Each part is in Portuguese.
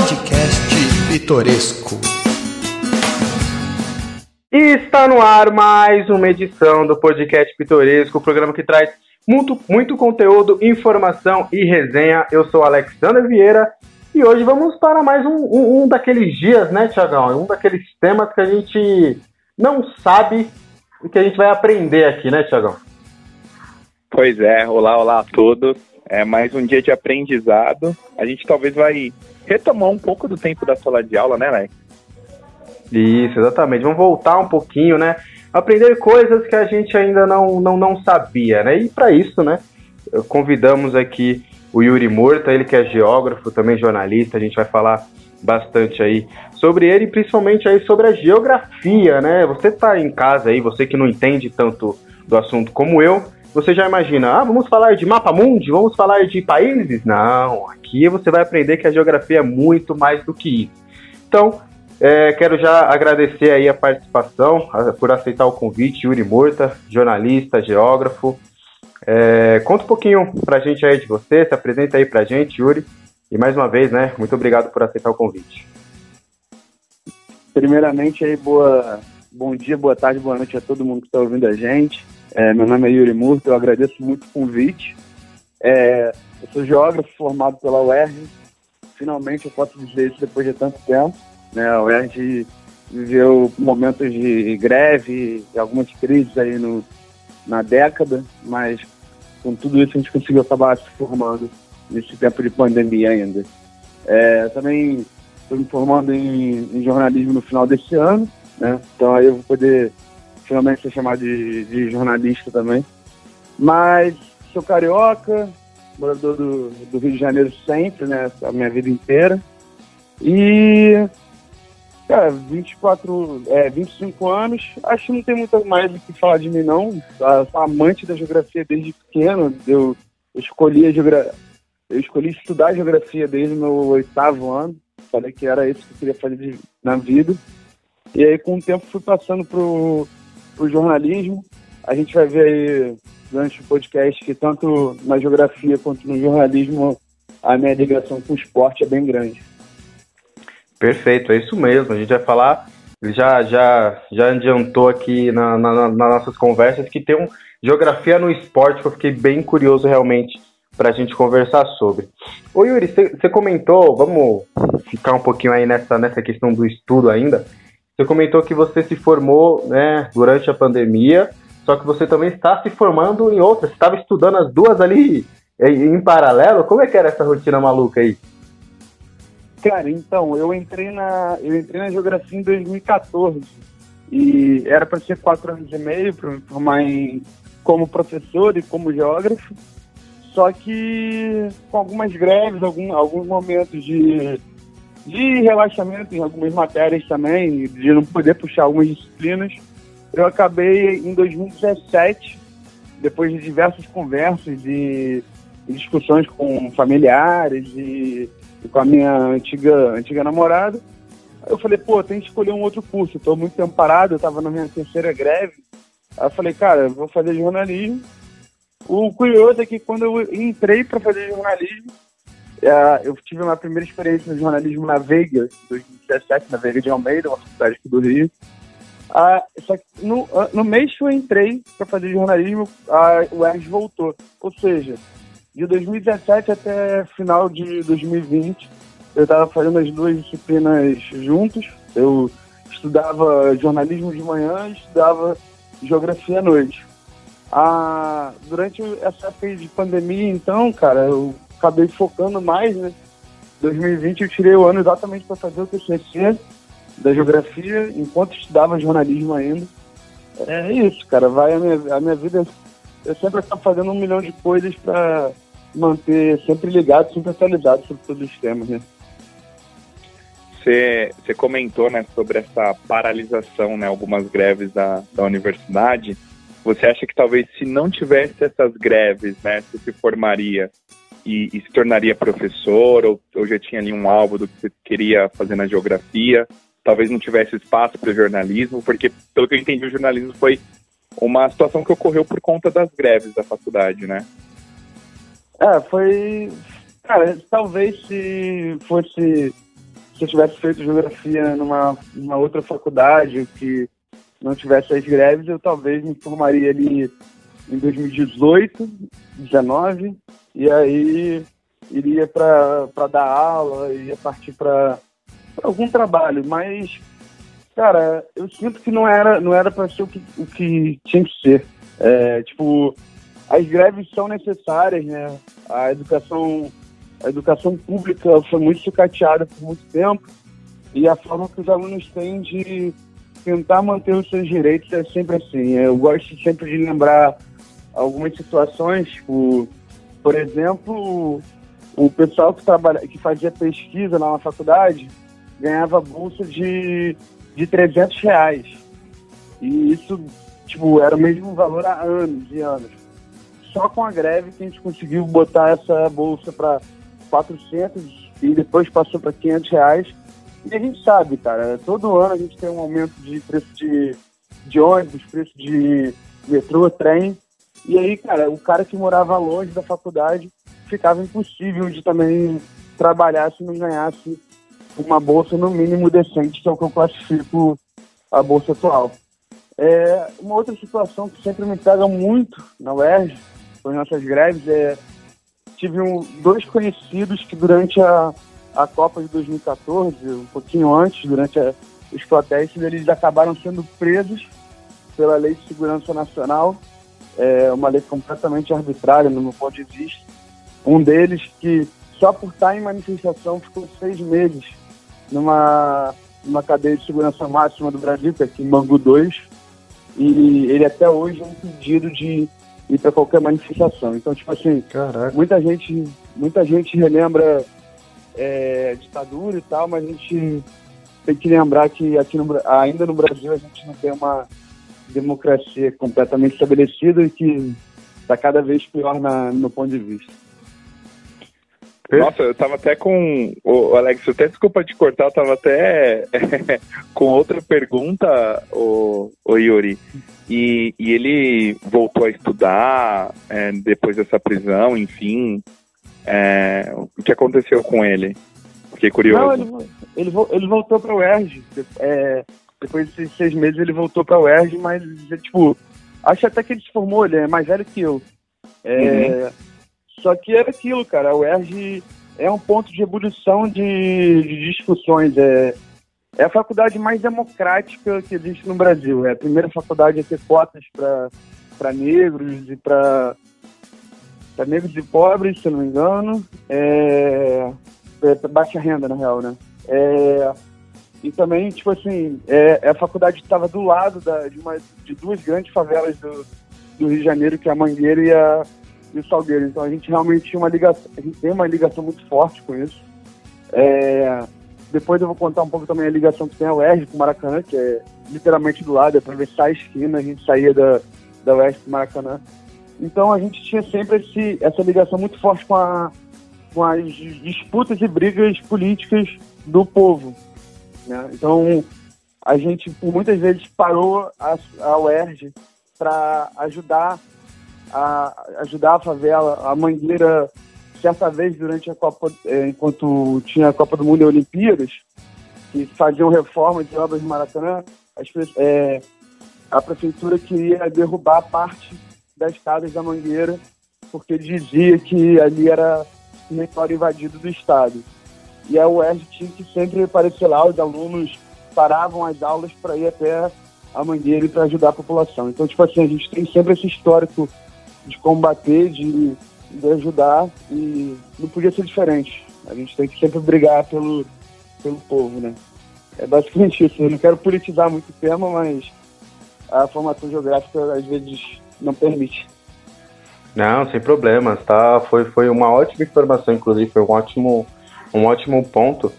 Podcast Pitoresco. E está no ar mais uma edição do Podcast Pitoresco, o programa que traz muito, muito conteúdo, informação e resenha. Eu sou Alexandre Vieira e hoje vamos para mais um, um, um daqueles dias, né, Tiagão? Um daqueles temas que a gente não sabe e que a gente vai aprender aqui, né, Tiagão? Pois é, olá, olá a todos. É mais um dia de aprendizado. A gente talvez vai retomar um pouco do tempo da sala de aula, né, Alex? Isso, exatamente. Vamos voltar um pouquinho, né? Aprender coisas que a gente ainda não, não, não sabia, né? E para isso, né, convidamos aqui o Yuri Murta, ele que é geógrafo, também jornalista, a gente vai falar bastante aí sobre ele, principalmente aí sobre a geografia, né? Você está em casa aí, você que não entende tanto do assunto como eu, você já imagina, ah, vamos falar de mapa mundi, vamos falar de países? Não, aqui você vai aprender que a geografia é muito mais do que isso. Então, é, quero já agradecer aí a participação, a, por aceitar o convite, Yuri Murta, jornalista, geógrafo. É, conta um pouquinho pra gente aí de você, se apresenta aí pra gente, Yuri. E mais uma vez, né, muito obrigado por aceitar o convite. Primeiramente aí, boa, bom dia, boa tarde, boa noite a todo mundo que está ouvindo a gente. É, meu nome é Yuri Murta, eu agradeço muito o convite. É, eu sou geógrafo formado pela UERJ. Finalmente eu posso dizer isso depois de tanto tempo. Né? A UERJ viveu momentos de greve e algumas crises aí no, na década, mas com tudo isso a gente conseguiu acabar se formando nesse tempo de pandemia ainda. É, também estou me formando em, em, jornalismo no final desse ano, né? então aí eu vou poder finalmente ser chamado de, de jornalista também. Mas sou carioca, morador do, do, Rio de Janeiro sempre, né? A minha vida inteira. E, cara, 24, é, 25 anos, acho que não tem muito mais o que falar de mim, não. Sou amante da geografia desde pequeno. Eu, escolhi a geografia. Eu escolhi estudar geografia desde o meu oitavo ano. Falei que era isso que eu queria fazer de, na vida. E aí, com o tempo, fui passando pro para o jornalismo. A gente vai ver aí durante o podcast que tanto na geografia quanto no jornalismo a minha ligação com o esporte é bem grande. Perfeito, é isso mesmo. A gente vai falar, já já já adiantou aqui na, na, nas nossas conversas que tem um geografia no esporte que eu fiquei bem curioso realmente para a gente conversar sobre. Ô Yuri, você comentou, vamos ficar um pouquinho aí nessa, nessa questão do estudo ainda. Você comentou que você se formou né, durante a pandemia, só que você também está se formando em outras. Você estava estudando as duas ali em, paralelo. Como é que era essa rotina maluca aí? Cara, então, eu entrei na, eu entrei na geografia em 2014 e era para ser quatro anos e meio para me formar em, como professor e como geógrafo. Só que com algumas greves, algum, alguns momentos de de relaxamento em algumas matérias também, de não poder puxar algumas disciplinas. Eu acabei em 2017, depois de diversas conversas e, discussões com familiares e, e, com a minha antiga, antiga namorada, eu falei, pô, tem que escolher um outro curso. Estou muito tempo parado, eu estava na minha terceira greve. Aí eu falei, cara, eu vou fazer jornalismo. O curioso é que quando eu entrei para fazer jornalismo, é, eu tive uma primeira experiência no jornalismo na Veiga, em 2017, na Veiga de Almeida, uma faculdade aqui do Rio. Ah, só que no, ah, no mês que eu entrei para fazer jornalismo, a UERJ voltou. Ou seja, de 2017 até final de 2020, eu estava fazendo as duas disciplinas juntos. Eu estudava jornalismo de manhã e estudava geografia à noite. Ah, durante essa época de pandemia, então, cara, eu acabei focando mais, né? 2020 eu tirei o ano exatamente para fazer o TCC da geografia, enquanto estudava jornalismo ainda. É isso, cara. Vai a minha, a minha vida. Eu sempre estou fazendo um milhão de coisas para manter sempre ligado, sempre atualizado sobre todos os temas, né? Você, você comentou né, sobre essa paralisação, né, algumas greves da, da universidade. Você acha que talvez se não tivesse essas greves, né, você se formaria e, e, se tornaria professor, ou, ou já tinha ali um alvo do que você queria fazer na geografia, talvez não tivesse espaço para o jornalismo, porque, pelo que eu entendi, o jornalismo foi uma situação que ocorreu por conta das greves da faculdade, né? É, foi. Cara, talvez se fosse se eu tivesse feito geografia numa, numa outra faculdade que não tivesse as greves, eu talvez me formaria ali em 2018, 19, e aí iria para dar aula, ia partir para algum trabalho, mas cara, eu sinto que não era não era para ser o que, o que tinha que ser. É, tipo, as greves são necessárias, né? A educação a educação pública foi muito sucateada por muito tempo e a forma que os alunos têm de tentar manter os seus direitos é sempre assim. Eu gosto sempre de lembrar algumas situações, tipo, por exemplo, o pessoal que, trabalha, que fazia pesquisa na faculdade ganhava bolsa de, de 300 reais. E isso, tipo, era o mesmo valor há anos e anos. Só com a greve que a gente conseguiu botar essa bolsa para 400 e depois passou para 500 reais. E a gente sabe, cara, todo ano a gente tem um aumento de preço de, de ônibus, preço de metrô, trem. E aí, cara, o cara que morava longe da faculdade ficava impossível de também trabalhar se não ganhasse uma bolsa no mínimo decente, que é o que eu classifico a bolsa atual. É, uma outra situação que sempre me pega muito na UERJ, com as nossas greves, é tive um, dois conhecidos que durante a, a Copa de 2014, um pouquinho antes, durante a, os protestos, eles acabaram sendo presos pela Lei de Segurança Nacional, é uma lei completamente arbitrária, no meu ponto de vista. Um deles que só por estar em manifestação ficou seis meses numa, numa cadeia de segurança máxima do Brasil, que é aqui em Bangu 2, e ele até hoje é impedido de ir para qualquer manifestação. Então, tipo assim, Caraca. muita gente, muita gente relembra é, ditadura e tal, mas a gente tem que lembrar que aqui no, ainda no Brasil a gente não tem uma democracia completamente estabelecida e que está cada vez pior na, no ponto de vista. Nossa, eu tava até com. O Alex, até desculpa te cortar, eu tava até com outra pergunta, o, o Yuri. E, e ele voltou a estudar é, depois dessa prisão, enfim. É, o que aconteceu com ele? Fiquei curioso. Não, ele, ele, ele voltou para o UERJ. É, depois desses seis meses ele voltou para o UERJ, mas, tipo, acho até que ele se formou, ele é mais velho que eu. É, uhum. Só que era aquilo, cara. O UERJ é um ponto de ebulição de, de discussões. É, é a faculdade mais democrática que existe no Brasil. É a primeira faculdade a ter cotas para negros e para negros e pobres, se não me engano. É, é baixa renda, na real, né? É, e também, tipo assim, é, é a faculdade estava do lado da, de, uma, de duas grandes favelas do, do Rio de Janeiro, que é a Mangueira e a, e o Salgueiro. Então a gente realmente tinha uma ligação, a gente tem uma ligação muito forte com isso. É, depois eu vou contar um pouco também a ligação que tem a UERJ com o Maracanã, que é literalmente do lado, é atravessar a esquina, a gente saía da, da UERJ Maracanã. Então a gente tinha sempre esse, essa ligação muito forte com, a, com as disputas e brigas políticas do povo. Né? Então a gente muitas vezes parou a, a UERJ para ajudar a ajudar a favela. A Mangueira, certa vez, durante a Copa, é, enquanto tinha a Copa do Mundo e Olimpíadas, que faziam reforma de obras de Maracanã, as, é, a prefeitura queria derrubar parte das casas da Mangueira, porque dizia que ali era território invadido do Estado. E a UERJ tinha que sempre aparecer lá, os alunos paravam as aulas para ir até a Mangueira para ajudar a população. Então, tipo assim, a gente tem sempre esse histórico de combater, de, de ajudar e não podia ser diferente. A gente tem que sempre brigar pelo, pelo povo, né? É basicamente isso. Eu não quero politizar muito o tema, mas a formação geográfica às vezes não permite. Não, sem problemas, tá? Foi, foi uma ótima informação, inclusive, foi um ótimo, um ótimo ponto.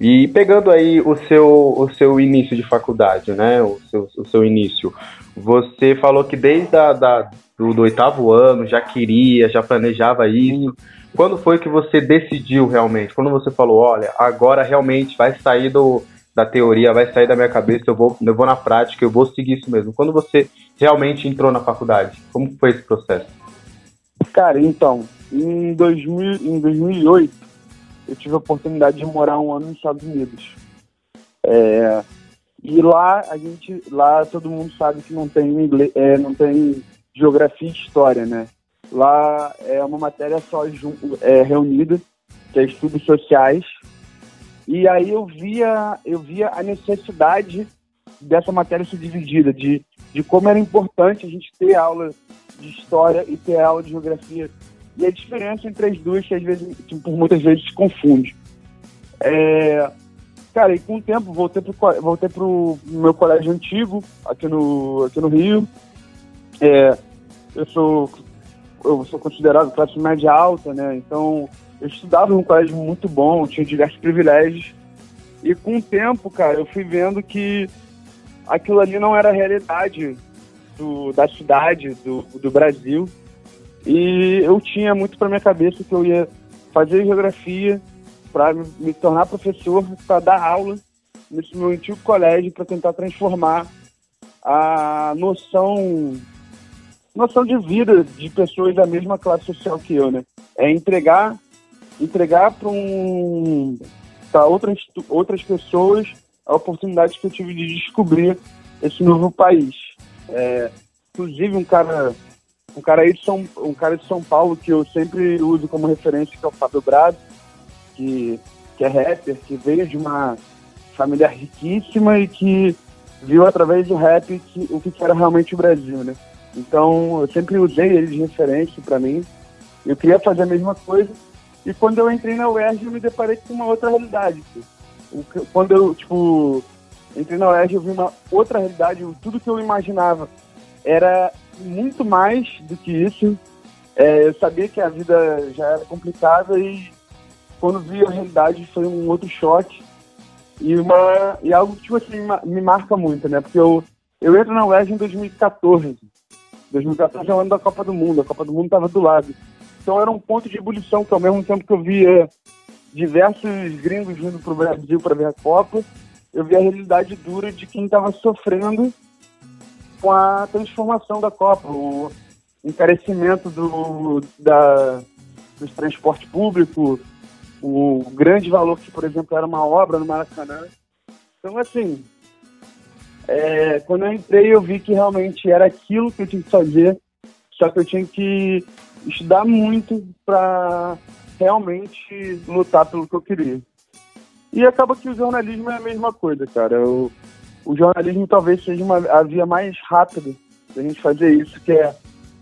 E pegando aí o seu, o seu início de faculdade, né? O seu, o seu início. Você falou que desde a, da, do, do oitavo ano já queria, já planejava isso. Quando foi que você decidiu realmente? Quando você falou, olha, agora realmente vai sair do, da teoria, vai sair da minha cabeça, eu vou, eu vou na prática, eu vou seguir isso mesmo. Quando você realmente entrou na faculdade, como foi esse processo? Cara, então, em, 2000, em 2008, eu tive a oportunidade de morar um ano nos Estados Unidos. É, e lá a gente, lá todo mundo sabe que não tem inglês, é, não tem geografia e história, né? Lá é uma matéria só é, reunida, que é estudos sociais. E aí eu via, eu via a necessidade dessa matéria ser dividida, de, de como era importante a gente ter aula de história e ter aula de geografia. E a diferença entre as duas, que às vezes, que por muitas vezes se confunde. É, cara, e com o tempo voltei pro, voltei pro meu colégio antigo, aqui no, aqui no Rio. É, eu sou eu sou considerado classe média alta, né? Então eu estudava num colégio muito bom, tinha diversos privilégios. E com o tempo, cara, eu fui vendo que aquilo ali não era a realidade do, da cidade, do, do Brasil. E eu tinha muito para minha cabeça que eu ia fazer geografia para me tornar professor, para dar aula nesse meu antigo colégio, para tentar transformar a noção noção de vida de pessoas da mesma classe social que eu, né? É entregar entregar para um para outras outras pessoas a oportunidade que eu tive de descobrir esse novo país. É, inclusive um cara um cara aí de São um cara de São Paulo que eu sempre uso como referência que é o Fábio Brado, que que é rapper, que veio de uma família riquíssima e que viu através do rap que, o que era realmente o Brasil, né? Então, eu sempre usei ele de referência para mim. Eu queria fazer a mesma coisa. E quando eu entrei na UERJ, eu me deparei com uma outra realidade. Quando eu, tipo, entrei na UERJ, eu vi uma outra realidade. Tudo que eu imaginava era muito mais do que isso. É, eu sabia que a vida já era complicada e quando vi a realidade foi um outro choque. E, uma, e algo que, tipo assim, me marca muito, né? Porque eu, eu entro na UERJ em 2014. 2014 é o ano da Copa do Mundo, a Copa do Mundo estava do lado. Então era um ponto de ebulição que ao mesmo tempo que eu via diversos gringos vindo para o Brasil para ver a Copa, eu via a realidade dura de quem estava sofrendo com a transformação da Copa, o encarecimento do, da, dos transporte público, o grande valor que, por exemplo, era uma obra no Maracanã. Então, assim, é, quando eu entrei, eu vi que realmente era aquilo que eu tinha que fazer, só que eu tinha que estudar muito para realmente lutar pelo que eu queria. E acaba que o jornalismo é a mesma coisa, cara. O, o jornalismo talvez seja uma, a via mais rápida da gente fazer isso, que é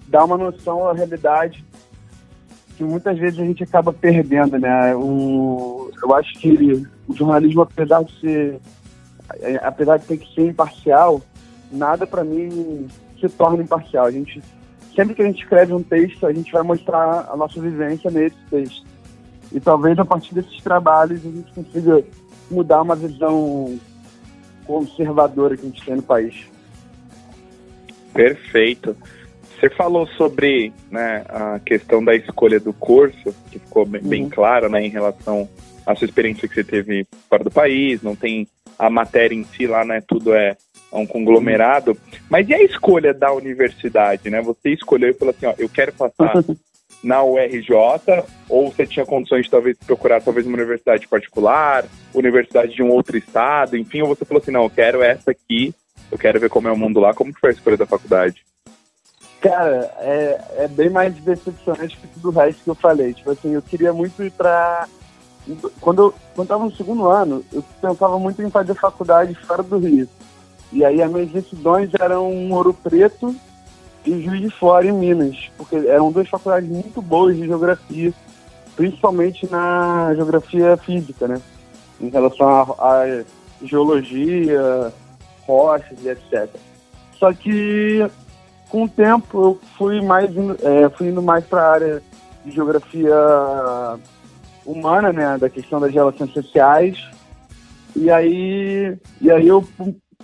dar uma noção da realidade que muitas vezes a gente acaba perdendo, né? O, eu acho que o jornalismo, apesar de ser apesar de ter que ser imparcial, nada para mim se torna imparcial. A gente, sempre que a gente escreve um texto, a gente vai mostrar a nossa vivência nesse texto. E talvez a partir desses trabalhos a gente consiga mudar uma visão conservadora que a gente tem no país. Perfeito. Você falou sobre né, a questão da escolha do curso, que ficou bem, uhum. bem clara né, em relação à sua experiência que você teve fora do país, não tem a matéria em si lá, né? Tudo é um conglomerado. Mas e a escolha da universidade, né? Você escolheu e falou assim, ó, eu quero passar na URJ, ou você tinha condições de talvez procurar talvez uma universidade particular, universidade de um outro estado, enfim, ou você falou assim, não, eu quero essa aqui, eu quero ver como é o mundo lá, como foi a escolha da faculdade? Cara, é, é bem mais decepcionante que tudo o resto que eu falei. Tipo assim, eu queria muito ir pra quando eu quando estava no segundo ano, eu pensava muito em fazer faculdade fora do Rio. E aí as minhas decisões eram Ouro Preto e Juiz de Fora, em Minas, porque eram duas faculdades muito boas de geografia, principalmente na geografia física, né? Em relação à geologia, rochas e etc. Só que com o tempo eu fui mais é, fui indo mais para a área de geografia humana, né, da questão das relações sociais. E aí, e aí eu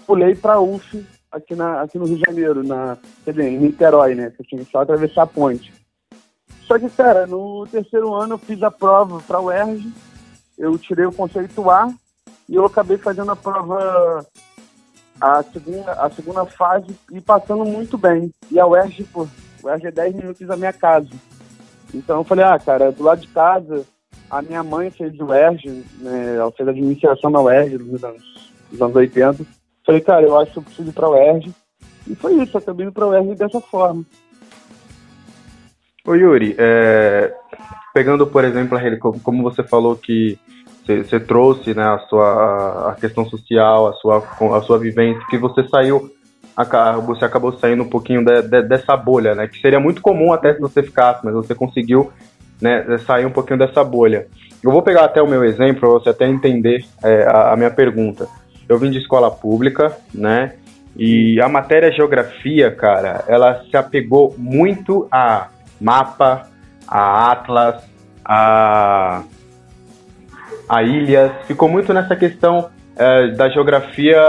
pulei para UF aqui, na, aqui no Rio de Janeiro, na, quer dizer, em Niterói, né, que eu tinha só atravessar a ponte. Só que, cara, no terceiro ano eu fiz a prova para o UERJ, eu tirei o conceito A e eu acabei fazendo a prova a segunda, a segunda fase e passando muito bem. E a UERJ, pô, o UERJ é 10 minutos da minha casa. Então eu falei, ah, cara, do lado de casa, a minha mãe fez o UERJ, né, ela fez a administração da UERJ nos anos, nos anos 80. Falei, cara, eu acho que eu preciso ir pra UERJ. E foi isso, acabei indo pra UERJ dessa forma. Ô Yuri, é, pegando, por exemplo, como você falou que você trouxe né, a sua a questão social, a sua, a sua vivência, que você saiu, você acabou saindo um pouquinho de, de, dessa bolha, né? Que seria muito comum até se você ficasse, mas você conseguiu né, sair um pouquinho dessa bolha. Eu vou pegar até o meu exemplo para você até entender é, a, a minha pergunta. Eu vim de escola pública, né? E a matéria geografia, cara, ela se apegou muito a mapa, a atlas, a, a ilhas. Ficou muito nessa questão é, da geografia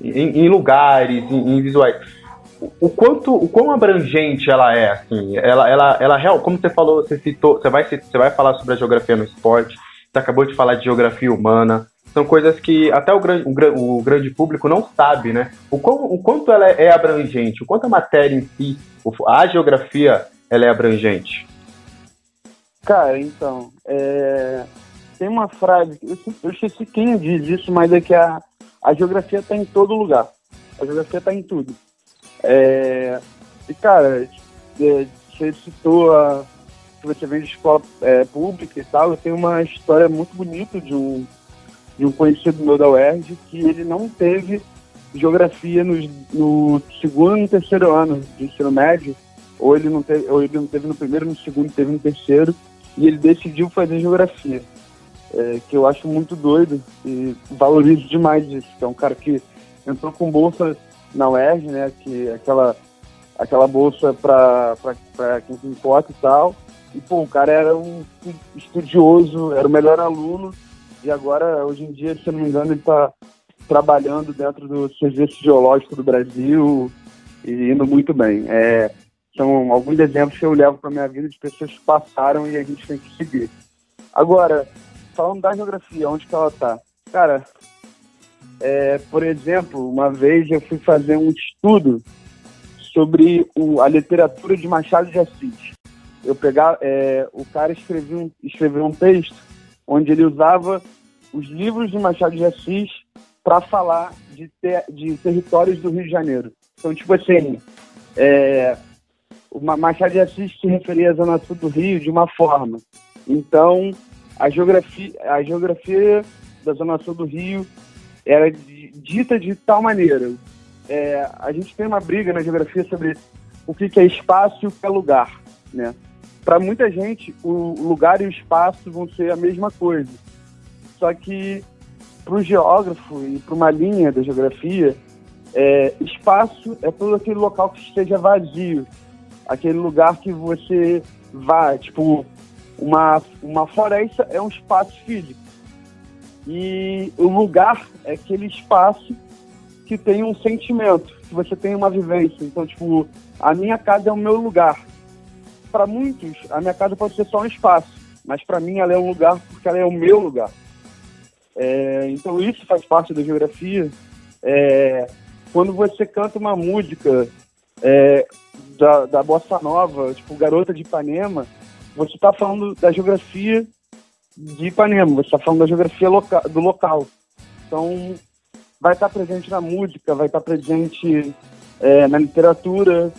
em, em lugares, em, em, visuais. O, quanto, o quão abrangente ela é, assim, ela, ela, ela real, como você falou, você citou, você vai, você vai falar sobre a geografia no esporte, você acabou de falar de geografia humana, são coisas que até o grande, o, o grande público não sabe, né? O, quão, o quanto ela é abrangente, o quanto a matéria em si, a geografia, ela é abrangente. Cara, então, é... tem uma frase, eu esqueci quem diz isso, mas é que a, a geografia está em todo lugar. A geografia está em tudo. É... E, cara, é, você citou a, você vem de escola é, pública e tal, eu tenho uma história muito bonita de um de um conhecido meu da UERJ que ele não teve geografia no, no segundo e terceiro ano de ensino médio, ou ele não teve, ou ele não teve no primeiro, no segundo, teve no terceiro, e ele decidiu fazer geografia, é, que eu acho muito doido e valorizo demais isso, que é um cara que entrou com bolsa na UERJ, né, que aquela aquela bolsa para quem se importa e tal, e pô, o cara era um estudioso, era o melhor aluno, e agora, hoje em dia, se eu não me engano, ele está trabalhando dentro do Serviço Geológico do Brasil e indo muito bem. É, são alguns exemplos que eu levo para minha vida de pessoas que passaram e a gente tem que seguir. Agora, falando da geografia, onde que ela está? Cara, é, por exemplo, uma vez eu fui fazer um estudo sobre o, a literatura de Machado de Assis. Eu pegar, é, o cara escreveu um, escreveu um texto onde ele usava os livros de Machado de Assis para falar de, ter, de territórios do Rio de Janeiro. Então, tipo assim, é, Machado de Assis se referia à Zona Sul do Rio de uma forma. Então, a geografia, a geografia da Zona Sul do Rio era dita de tal maneira. É, a gente tem uma briga na geografia sobre o que é espaço e o que é lugar, né? Para muita gente, o lugar e o espaço vão ser a mesma coisa. Só que para o geógrafo e para uma linha da geografia, é, espaço é todo aquele local que esteja vazio, aquele lugar que você vai, tipo, uma, uma floresta é um espaço físico. E o lugar é aquele espaço que tem um sentimento, que você tem uma vivência. Então, tipo, a minha casa é o meu lugar para muitos, a minha casa pode ser só um espaço, mas para mim ela é um lugar porque ela é o meu lugar. É, então isso faz parte da geografia. É, quando você canta uma música é, da, da bossa nova, tipo Garota de Ipanema, você está falando da geografia de Ipanema, você está falando da geografia loca do local. Então vai estar tá presente na música, vai estar tá presente é, na literatura,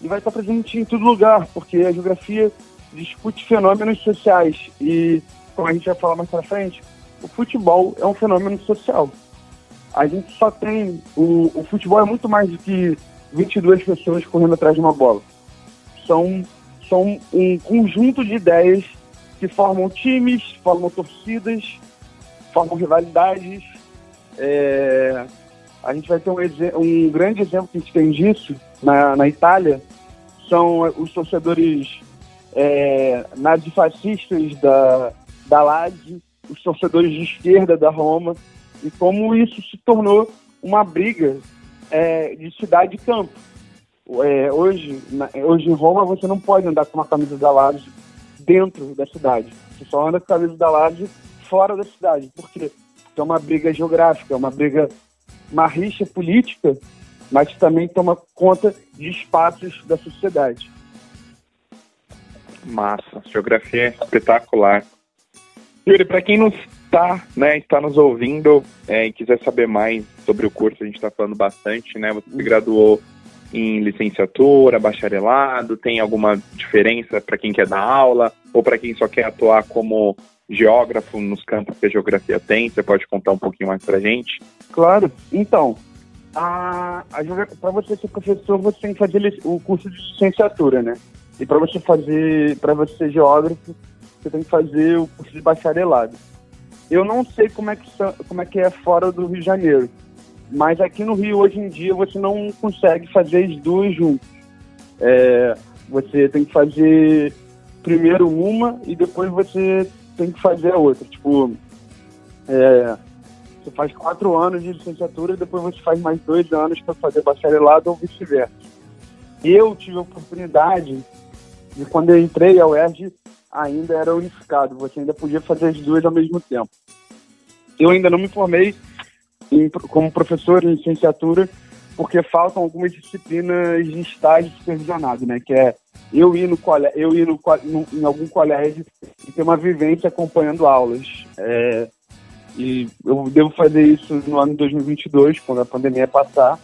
e vai estar presente em todo lugar, porque a geografia discute fenômenos sociais e, como a gente vai falar mais para frente, o futebol é um fenômeno social. A gente só tem. O, o futebol é muito mais do que 22 pessoas correndo atrás de uma bola. São, são um conjunto de ideias que formam times, formam torcidas, formam rivalidades. É, a gente vai ter um, um grande exemplo que a gente tem disso na, na Itália, são os torcedores é, nazifascistas da, da Lazio, os torcedores de esquerda da Roma, e como isso se tornou uma briga é, de cidade e campo. É, hoje, na, hoje em Roma você não pode andar com uma camisa da Lazio dentro da cidade. Você só anda com a camisa da Lazio fora da cidade. Por quê? Porque é uma briga geográfica, é uma briga, uma rixa política mas também toma conta de espaços da sociedade. Massa, geografia é espetacular. Yuri, para quem não está, né, está nos ouvindo é, e quiser saber mais sobre o curso, a gente está falando bastante, né? Você se graduou em licenciatura, bacharelado, tem alguma diferença para quem quer dar aula ou para quem só quer atuar como geógrafo nos campos que a geografia tem? Você pode contar um pouquinho mais para gente? Claro. Então, para você ser professor, você tem que fazer o curso de licenciatura, né? E para você fazer, para você ser geógrafo, você tem que fazer o curso de bacharelado. Eu não sei como é que, como é, que é fora do Rio de Janeiro, mas aqui no Rio, hoje em dia, você não consegue fazer as duas juntas. É, você tem que fazer primeiro uma e depois você tem que fazer a outra. Tipo, é, você faz quatro anos de licenciatura e depois você faz mais dois anos para fazer bacharelado ou vice-versa. Eu tive a oportunidade de, quando eu entrei ao UERJ, ainda era unificado, você ainda podia fazer as duas ao mesmo tempo. Eu ainda não me formei em, como professor em licenciatura, porque faltam algumas disciplinas de estágio supervisionado, né? Que é eu ir no eu ir no, no, em algum colégio e ter uma vivência acompanhando aulas. É, e eu devo fazer isso no ano de 2022, quando a pandemia passar.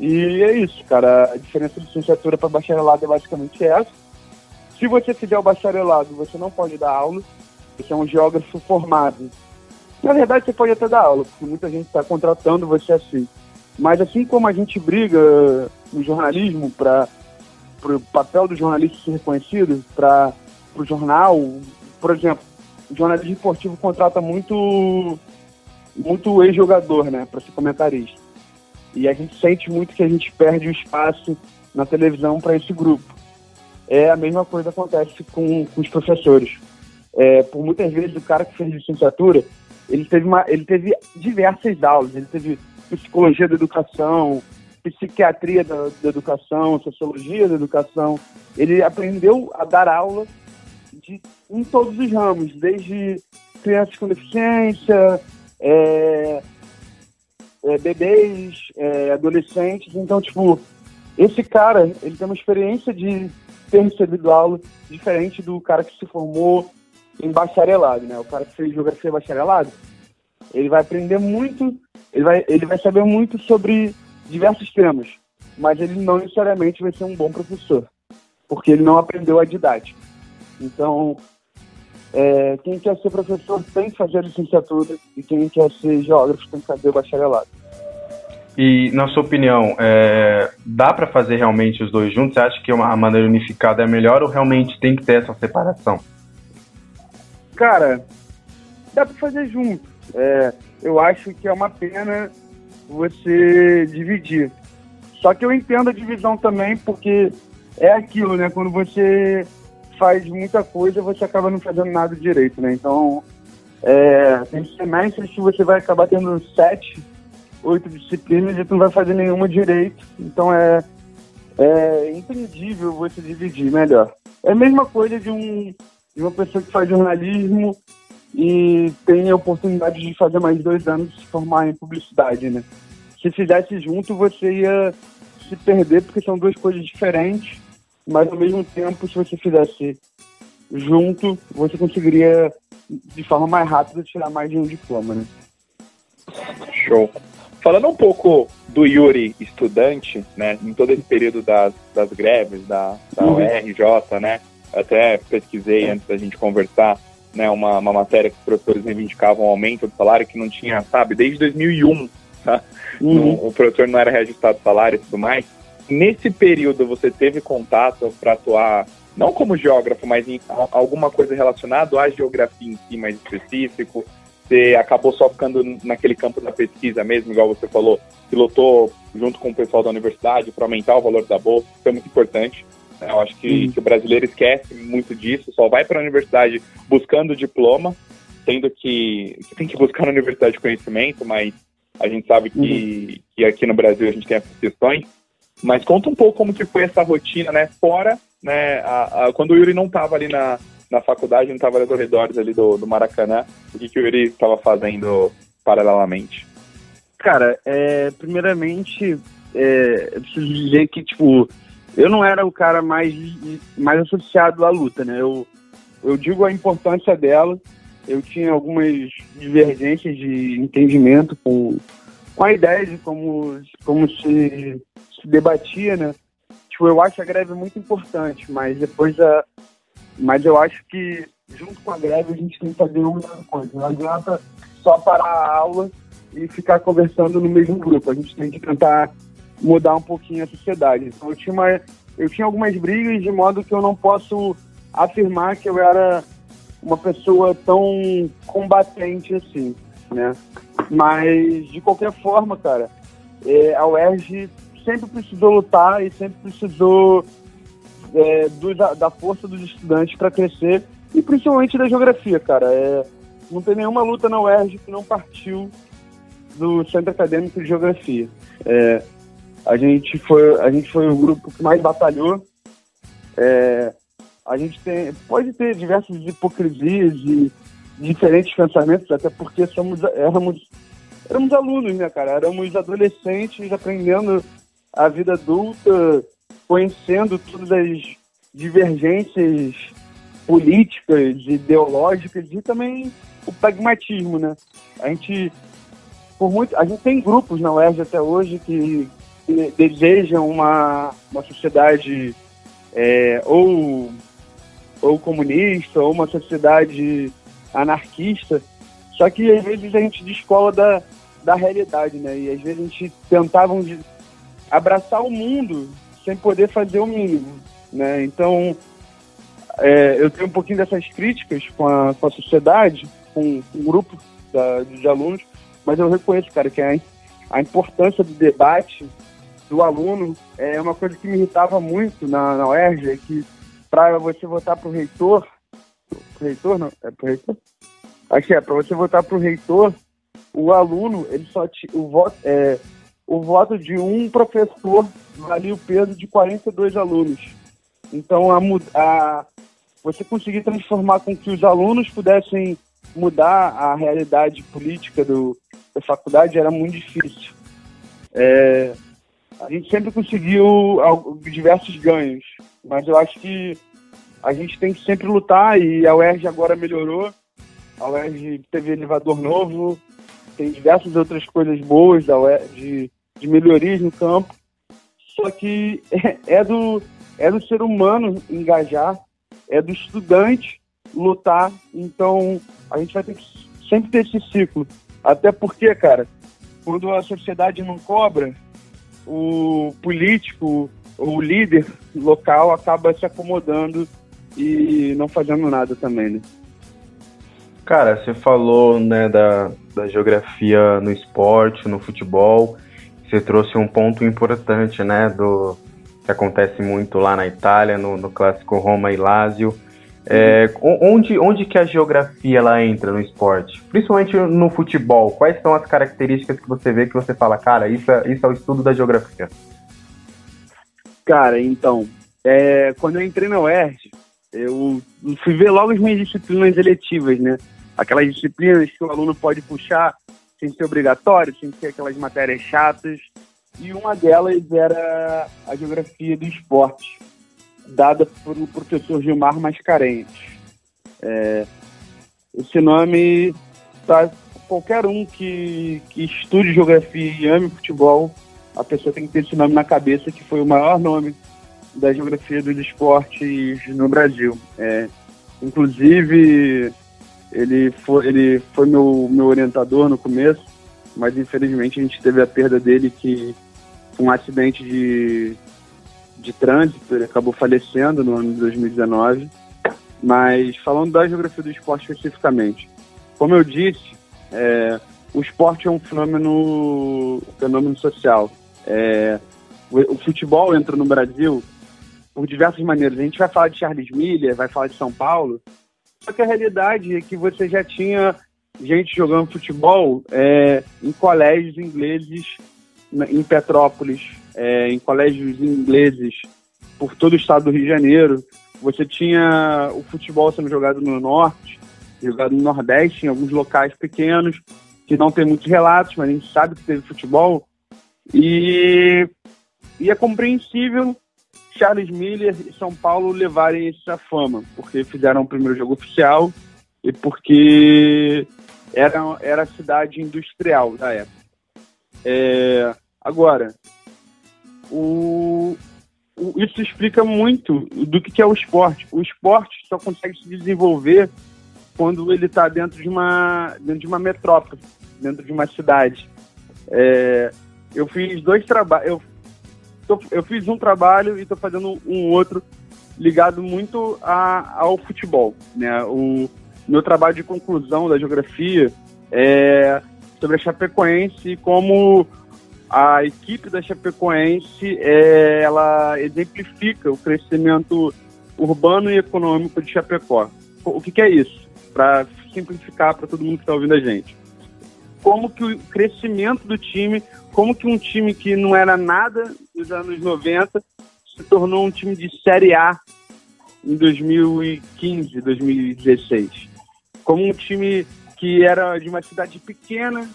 E é isso, cara. A diferença de licenciatura para bacharelado é basicamente essa. Se você fizer o bacharelado, você não pode dar aula. Você é um geógrafo formado na verdade, você pode até dar aula, porque muita gente está contratando você assim. Mas assim como a gente briga no jornalismo para o papel do jornalista ser reconhecido, para o jornal, por exemplo, o jornalismo esportivo contrata muito muito ex-jogador, né, para ser comentarista. E a gente sente muito que a gente perde o espaço na televisão para esse grupo. É a mesma coisa que acontece com, com os professores. É, por muitas vezes o cara que fez licenciatura ele teve, uma, ele teve diversas aulas, ele teve psicologia da educação, psiquiatria da, da educação, sociologia da educação. Ele aprendeu a dar aula em todos os ramos, desde crianças com deficiência, é, é, bebês, é, adolescentes. Então, tipo, esse cara, ele tem uma experiência de ter recebido aula diferente do cara que se formou em bacharelado, né? O cara que fez geografia bacharelado, ele vai aprender muito, ele vai, ele vai saber muito sobre diversos temas, mas ele não necessariamente vai ser um bom professor, porque ele não aprendeu a didática. Então, é, quem quer ser professor tem que fazer a licenciatura e quem quer ser geógrafo tem que fazer o bacharelado. E, na sua opinião, é, dá para fazer realmente os dois juntos? Você acha que uma, a maneira unificada é melhor ou realmente tem que ter essa separação? Cara, dá para fazer junto. É, eu acho que é uma pena você dividir. Só que eu entendo a divisão também, porque é aquilo, né? Quando você faz muita coisa, você acaba não fazendo nada direito, né? Então, é, tem semestres que você vai acabar tendo sete, oito disciplinas e tu não vai fazer nenhuma direito. Então, é, é impedível você dividir melhor. É a mesma coisa de, um, de uma pessoa que faz jornalismo e tem a oportunidade de fazer mais dois anos se formar em publicidade, né? Se fizesse junto, você ia se perder porque são duas coisas diferentes, mas ao mesmo tempo, se você fizesse junto, você conseguiria de forma mais rápida tirar mais de um diploma, né? Show. Falando um pouco do Yuri estudante, né, em todo esse período das, das greves da, da uhum. URJ, né, até pesquisei antes da gente conversar, né, uma, uma matéria que os professores reivindicavam um aumento do salário que não tinha, sabe, desde 2001, tá? Uhum. o professor não era reajustado salário e tudo mais. Nesse período você teve contato para atuar, não como geógrafo, mas em alguma coisa relacionada à geografia em si mais específico? Você acabou só ficando naquele campo da pesquisa mesmo, igual você falou, pilotou junto com o pessoal da universidade para aumentar o valor da bolsa, isso é muito importante. Eu acho que, uhum. que o brasileiro esquece muito disso, só vai para a universidade buscando diploma, tendo que, que, tem que buscar na universidade conhecimento, mas a gente sabe que, uhum. que aqui no Brasil a gente tem essas questões. Mas conta um pouco como que foi essa rotina, né? Fora, né? A, a, quando o Yuri não estava ali na, na faculdade, não estava nos corredores ali do, do Maracanã, o que, que o Yuri estava fazendo paralelamente? Cara, é, primeiramente, é, eu preciso dizer que, tipo, eu não era o cara mais, mais associado à luta, né? Eu, eu digo a importância dela, eu tinha algumas divergências de entendimento com, com a ideia de como, como se, se debatia, né? Tipo, eu acho a greve muito importante, mas depois da. Mas eu acho que junto com a greve a gente tem que fazer uma coisa. Não adianta só parar a aula e ficar conversando no mesmo grupo. A gente tem que tentar mudar um pouquinho a sociedade. Então eu tinha, uma, eu tinha algumas brigas de modo que eu não posso afirmar que eu era uma pessoa tão combatente assim, né? Mas, de qualquer forma, cara, é, a UERJ sempre precisou lutar e sempre precisou é, do, da, da, força dos estudantes para crescer e principalmente da geografia, cara. É, não tem nenhuma luta na UERJ que não partiu do Centro Acadêmico de Geografia. É, a gente foi a gente foi o grupo que mais batalhou. É, a gente tem, pode ter diversas hipocrisias e diferentes pensamentos, até porque somos, éramos, éramos alunos, né, cara? Éramos adolescentes aprendendo a vida adulta, conhecendo todas as divergências políticas, ideológicas e também o pragmatismo, né? A gente, por muito, a gente tem grupos na UERJ até hoje que, desejam uma, uma sociedade é, ou ou comunista, ou uma sociedade anarquista. Só que às vezes a gente descola da, da realidade, né? E às vezes a gente tentava abraçar o mundo sem poder fazer o mínimo, né? Então, é, eu tenho um pouquinho dessas críticas com a, com a sociedade, com, um grupo da, de alunos, mas eu reconheço, cara, que a, a importância do debate do aluno é uma coisa que me irritava muito na, na UERJ, é que para você votar para o reitor, pro reitor não, é para o reitor? Acho que é, para você votar para o reitor, o aluno, ele só t... o voto é o voto de um professor valia o peso de 42 alunos. Então a, a você conseguir transformar com que os alunos pudessem mudar a realidade política do, da faculdade era muito difícil. É, a gente sempre conseguiu diversos ganhos, mas eu acho que a gente tem que sempre lutar e a UERJ agora melhorou. A UERJ teve elevador novo, tem diversas outras coisas boas da UERJ, de, melhorias no campo. Só que é, é, do, é do ser humano engajar, é do estudante lutar. Então a gente vai ter que sempre ter esse ciclo. Até porque, cara, quando a sociedade não cobra, o político o líder local acaba se acomodando e não fazendo nada também, né? Cara, você falou né, da, da geografia no esporte, no futebol. Você trouxe um ponto importante, né, do que acontece muito lá na Itália, no, no clássico Roma e Lazio. É, onde, onde que a geografia ela entra no esporte? Principalmente no futebol. Quais são as características que você vê que você fala, cara, isso é, isso é o estudo da geografia? Cara, então, é, quando eu entrei na UERJ, eu fui ver logo as minhas disciplinas eletivas, né? Aquelas disciplinas que o aluno pode puxar sem ser obrigatório, sem ser aquelas matérias chatas. E uma delas era a geografia do esporte dada por o professor Gilmar Mascarenhas. É, esse nome, para qualquer um que, que estude geografia e ame futebol, a pessoa tem que ter esse nome na cabeça, que foi o maior nome da geografia dos esportes no Brasil. É, inclusive, ele foi, ele foi meu, meu orientador no começo, mas infelizmente a gente teve a perda dele que um acidente de, de trânsito, ele acabou falecendo no ano de 2019. Mas falando da geografia do esporte especificamente, como eu disse, é, o esporte é um fenômeno, um fenômeno social. É, o, o, futebol entra no Brasil por diversas maneiras. A gente vai falar de Charles Miller, vai falar de São Paulo, só que a realidade é que você já tinha gente jogando futebol é, em colégios ingleses em Petrópolis, é, em colégios ingleses por todo o estado do Rio de Janeiro. Você tinha o futebol sendo jogado no norte, jogado no nordeste, em alguns locais pequenos, que não tem muitos relatos, mas a gente sabe que teve futebol. E, e é compreensível Charles Miller e São Paulo levarem essa fama, porque fizeram o primeiro jogo oficial e porque era, era a cidade industrial da época. É, agora, o, o, isso explica muito do que, que é o esporte. O esporte só consegue se desenvolver quando ele está dentro de uma dentro de uma metrópole, dentro de uma cidade. É, eu fiz dois trabalhos, eu, eu fiz um trabalho e estou fazendo um outro ligado muito a, ao futebol. Né? O meu trabalho de conclusão da geografia é sobre a Chapecoense e como a equipe da Chapecoense é, ela exemplifica o crescimento urbano e econômico de Chapecó. O que, que é isso? Para simplificar para todo mundo que está ouvindo a gente. Como que o crescimento do time, como que um time que não era nada nos anos 90 se tornou um time de Série A em 2015, 2016. Como um time que era de uma cidade pequena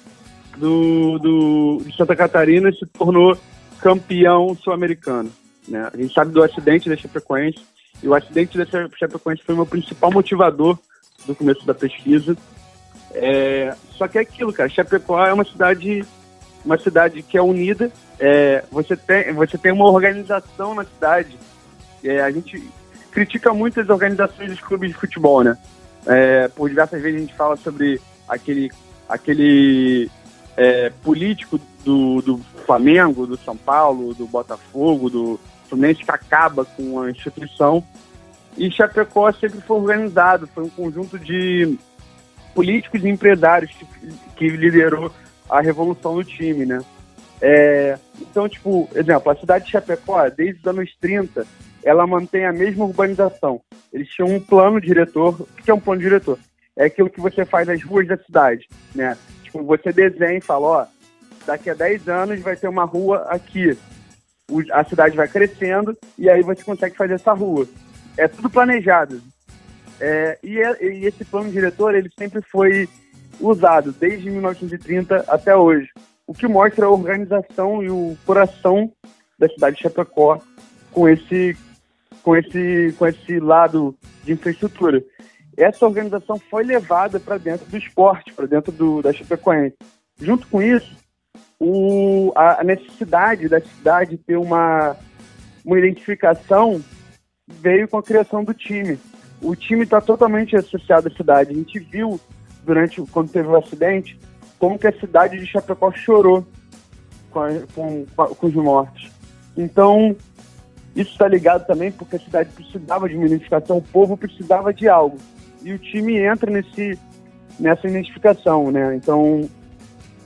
do, do, de Santa Catarina se tornou campeão sul-americano. Né? A gente sabe do acidente da Chapecoense, e o acidente da Chapecoense foi o meu principal motivador do começo da pesquisa. É, só que é aquilo, cara, Chapecó é uma cidade, uma cidade que é unida, é, você, tem, você tem uma organização na cidade, é, a gente critica muito as organizações dos clubes de futebol, né? É, por diversas vezes a gente fala sobre aquele, aquele é, político do, do Flamengo, do São Paulo, do Botafogo, do Fluminense que acaba com a instituição. E Chapecó sempre foi organizado, foi um conjunto de políticos e empresários que, que liderou a revolução do time, né? É, então, tipo, exemplo, a cidade de Chapecó, desde os anos 30, ela mantém a mesma urbanização. Eles tinham um plano diretor. O que é um plano diretor? É aquilo que você faz nas ruas da cidade, né? Tipo, você desenha e fala, ó, daqui a 10 anos vai ter uma rua aqui. a cidade vai crescendo e aí você consegue fazer essa rua. É tudo planejado. É, e, é, e esse plano diretor, ele sempre foi usado desde 1930 até hoje. O que mostra a organização e o coração da cidade de Chapecó com esse com esse, com esse lado de infraestrutura. Essa organização foi levada para dentro do esporte, para dentro do, da Chapecoense. Junto com isso, o, a, a necessidade da cidade ter uma, uma identificação veio com a criação do time. O time está totalmente associado à cidade. A gente viu, durante quando teve o acidente, como que a cidade de Chapecó chorou com, a, com, com os mortos. Então, isso está ligado também porque a cidade precisava de uma identificação, o povo precisava de algo. E o time entra nesse, nessa identificação, né? Então,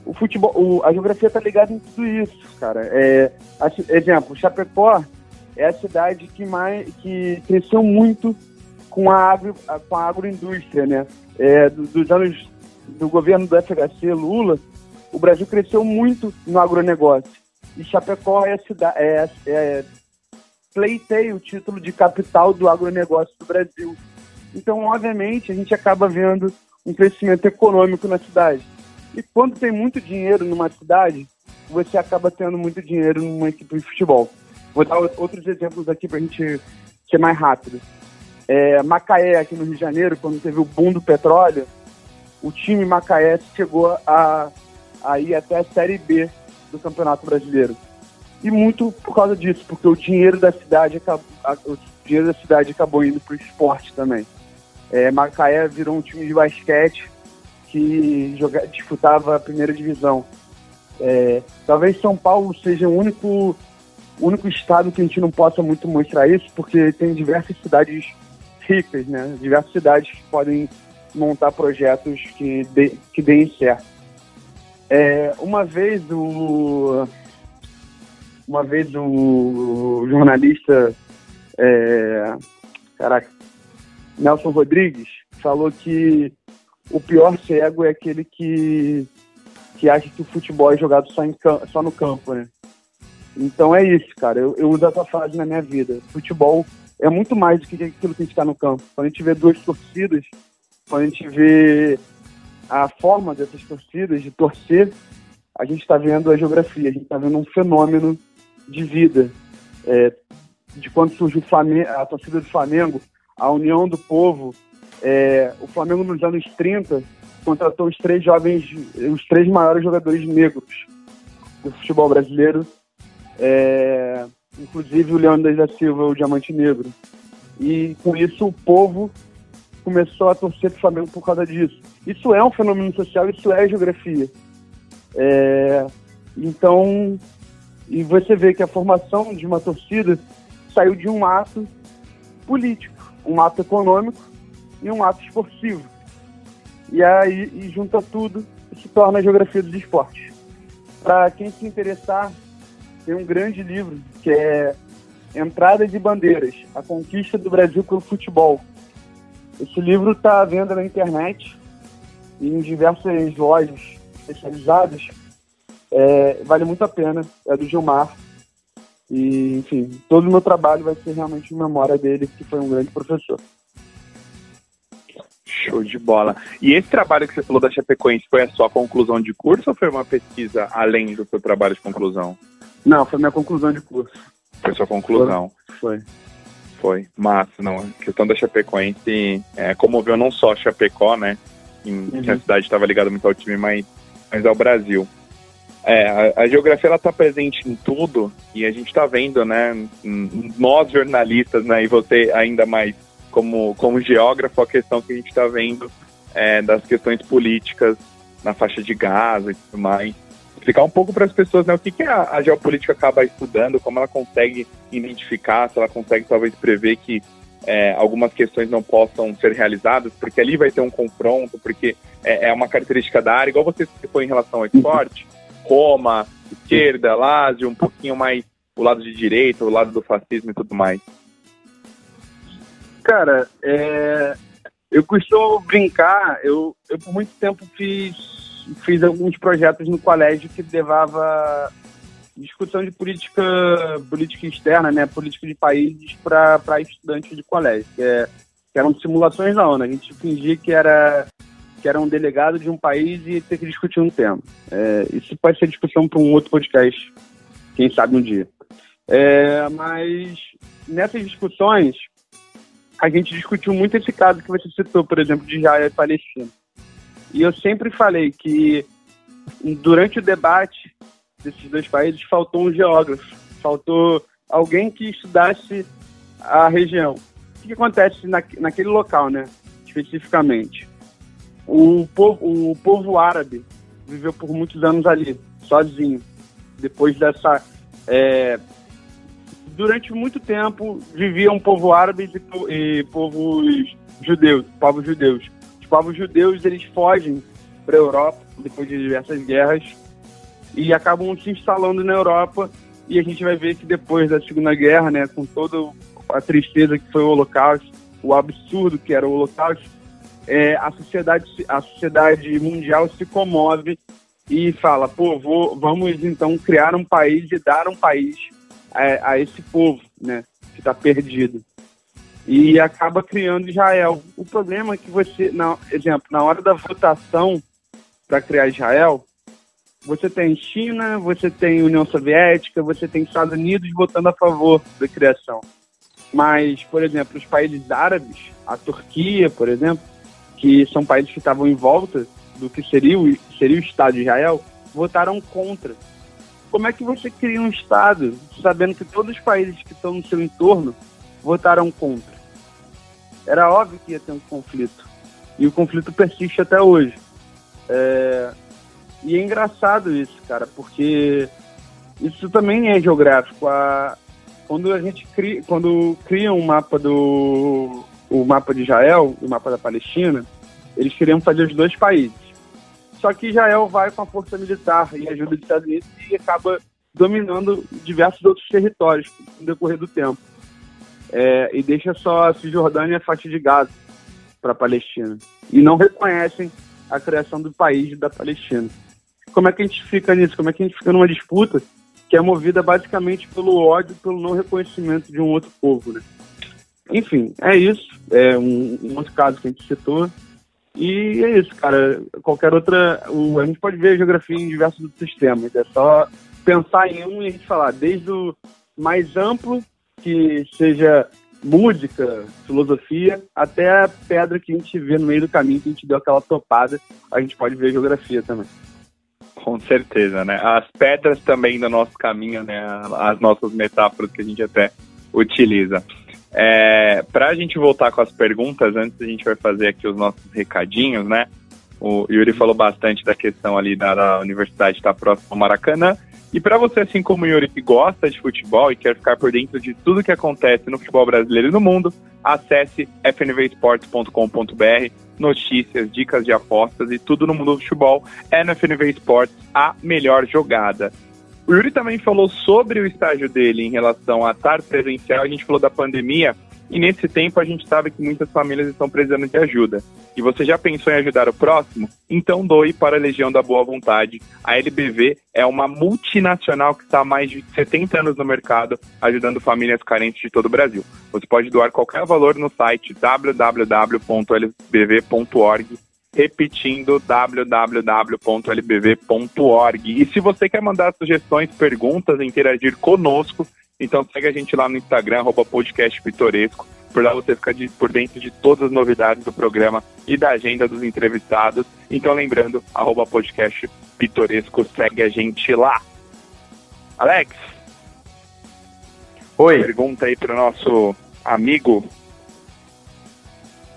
o futebol, o, a geografia está ligada em tudo isso, cara. É, a, exemplo, Chapecó é a cidade que mais que cresceu muito com a, agro, com a agroindústria, né? É, dos anos do governo do FHC Lula, o Brasil cresceu muito no agronegócio. E Chapecó é, cidade, é, é pleiteia o título de capital do agronegócio do Brasil. Então, obviamente, a gente acaba vendo um crescimento econômico na cidade. E quando tem muito dinheiro numa cidade, você acaba tendo muito dinheiro numa equipe de futebol. Vou dar outros exemplos aqui para a gente ser mais rápido. É, Macaé, aqui no Rio de Janeiro, quando teve o boom do petróleo, o time Macaé chegou a, a ir até a Série B do Campeonato Brasileiro. E muito por causa disso, porque o dinheiro da cidade o dinheiro da cidade acabou indo para o esporte também. É, Macaé virou um time de basquete que joga, disputava a primeira divisão. É, talvez São Paulo seja o único, único estado que a gente não possa muito mostrar isso, porque tem diversas cidades ricas, né? Diversas cidades que podem montar projetos que, de, que deem certo. É, uma vez o uma vez o jornalista, é, caraca, Nelson Rodrigues, falou que o pior cego é aquele que, que acha que o futebol é jogado só, em, só no campo, né? Então é isso, cara. Eu, eu uso essa frase na minha vida. Futebol é muito mais do que aquilo que a gente está no campo. Quando a gente vê duas torcidas, quando a gente vê a forma dessas torcidas de torcer, a gente está vendo a geografia, a gente está vendo um fenômeno de vida. É, de quando surgiu a torcida do Flamengo, a união do povo é, o Flamengo nos anos 30 contratou os três jovens, os três maiores jogadores negros do futebol brasileiro, é, inclusive o Leandro da Silva, o Diamante Negro. E com isso o povo começou a torcer para o Flamengo por causa disso. Isso é um fenômeno social, isso é geografia. É, então, e você vê que a formação de uma torcida saiu de um ato político, um ato econômico e um ato esportivo. E aí e junta tudo e se torna a geografia dos esportes. Para quem se interessar, tem um grande livro que é Entrada de Bandeiras, a conquista do Brasil pelo futebol. Esse livro está à venda na internet em diversas lojas especializadas. É, vale muito a pena, é do Gilmar. E, enfim, todo o meu trabalho vai ser realmente em memória dele, que foi um grande professor. Show de bola. E esse trabalho que você falou da Chapecoense foi a sua conclusão de curso ou foi uma pesquisa além do seu trabalho de conclusão? Não, foi minha conclusão de curso. Foi sua conclusão? Foi. Foi. Massa, não. A questão da Chapecoense é, comoveu não só a Chapecó, né? Em, uhum. Que a cidade estava ligada muito ao time, mas, mas ao Brasil. É, a, a, geografia ela está presente em tudo e a gente está vendo, né? Nós jornalistas, né? E você ainda mais como, como geógrafo, a questão que a gente está vendo é, das questões políticas na faixa de Gaza e tudo mais. Explicar um pouco para as pessoas né, o que, que a, a, geopolítica acaba estudando, como ela consegue identificar, se ela consegue talvez prever que é, algumas questões não possam ser realizadas, porque ali vai ter um confronto, porque é, é uma característica da área, igual você foi em relação ao esporte, Roma, esquerda, Lazio, um pouquinho mais o lado de direita, o lado do fascismo e tudo mais. Cara, é, eu costumo brincar, eu, eu por muito tempo fiz, fiz alguns projetos no colégio que levava discussão de política, política externa, né, política de países para estudantes de colégio, que, é, que eram simulações da ONU. A gente fingia que era que era um delegado de um país e ter que discutir um tema. É, isso pode ser discussão para um outro podcast, quem sabe um dia. É, mas nessas discussões a gente discutiu muito esse caso que você citou, por exemplo, de Israel e Palestina. E eu sempre falei que durante o debate desses dois países faltou um geógrafo, faltou alguém que estudasse a região. O que acontece na, naquele local, né, especificamente? O povo, o povo árabe viveu por muitos anos ali, sozinho. Depois dessa é, durante muito tempo viviam povo árabe e, e povos judeus, povos judeus. Os povos judeus eles fogem para a Europa depois de diversas guerras e acabam se instalando na Europa e a gente vai ver que depois da Segunda Guerra, né, com toda a tristeza que foi o Holocausto, o absurdo que era o Holocausto, é, a sociedade a sociedade mundial se comove e fala, pô, vou, vamos então criar um país e dar um país a, a esse povo, né, que está perdido. E acaba criando Israel. O problema é que você, na, exemplo, na hora da votação para criar Israel, você tem China, você tem União Soviética, você tem Estados Unidos votando a favor da criação. Mas, por exemplo, os países árabes, a Turquia, por exemplo, que são países que estavam em volta do que seria o, seria o Estado de Israel, votaram contra como é que você cria um Estado sabendo que todos os países que estão no seu entorno votaram contra? Era óbvio que ia ter um conflito. E o conflito persiste até hoje. É... E é engraçado isso, cara, porque isso também é geográfico. A... Quando a gente cria, quando cria um mapa do o mapa de Israel, o mapa da Palestina, eles queriam fazer os dois países. Só que Israel vai com a força militar e ajuda dos Estados Unidos e acaba dominando diversos outros territórios no decorrer do tempo. É, e deixa só a Cisjordânia e a faixa de Gaza para a Palestina. E não reconhecem a criação do país da Palestina. Como é que a gente fica nisso? Como é que a gente fica numa disputa que é movida basicamente pelo ódio, pelo não reconhecimento de um outro povo, né? Enfim, é isso. É um, um outro caso que a gente citou. E é isso, cara. Qualquer outra. O, a gente pode ver a geografia em diversos sistemas. É só pensar em um e a gente falar, desde o mais amplo, que seja música, filosofia, até a pedra que a gente vê no meio do caminho, que a gente deu aquela topada, a gente pode ver geografia também. Com certeza, né? As pedras também do nosso caminho, né? As nossas metáforas que a gente até utiliza. É, Para a gente voltar com as perguntas, antes a gente vai fazer aqui os nossos recadinhos, né? O Yuri falou bastante da questão ali da, da universidade estar próximo ao Maracanã. E para você, assim como o Yuri, que gosta de futebol e quer ficar por dentro de tudo que acontece no futebol brasileiro e no mundo, acesse fnvesports.com.br. Notícias, dicas de apostas e tudo no mundo do futebol é no FNV Sports a melhor jogada. O Yuri também falou sobre o estágio dele em relação a estar presencial. A gente falou da pandemia e nesse tempo a gente sabe que muitas famílias estão precisando de ajuda. E você já pensou em ajudar o próximo? Então doe para a Legião da Boa Vontade. A LBV é uma multinacional que está há mais de 70 anos no mercado, ajudando famílias carentes de todo o Brasil. Você pode doar qualquer valor no site www.lbv.org repetindo www.lbv.org. E se você quer mandar sugestões, perguntas, interagir conosco, então segue a gente lá no Instagram, arroba podcast pitoresco. Por lá você fica de, por dentro de todas as novidades do programa e da agenda dos entrevistados. Então lembrando, arroba podcast pitoresco, segue a gente lá. Alex. Oi. Pergunta aí pro nosso amigo.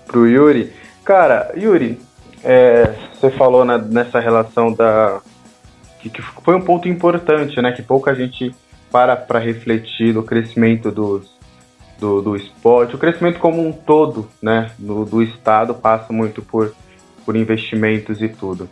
Pro Yuri. Cara, Yuri, é, você falou né, nessa relação da. Que, que, foi um ponto importante, né? Que pouca gente para para refletir no crescimento dos, do, do esporte. O crescimento como um todo, né? Do, do Estado passa muito por, por investimentos e tudo.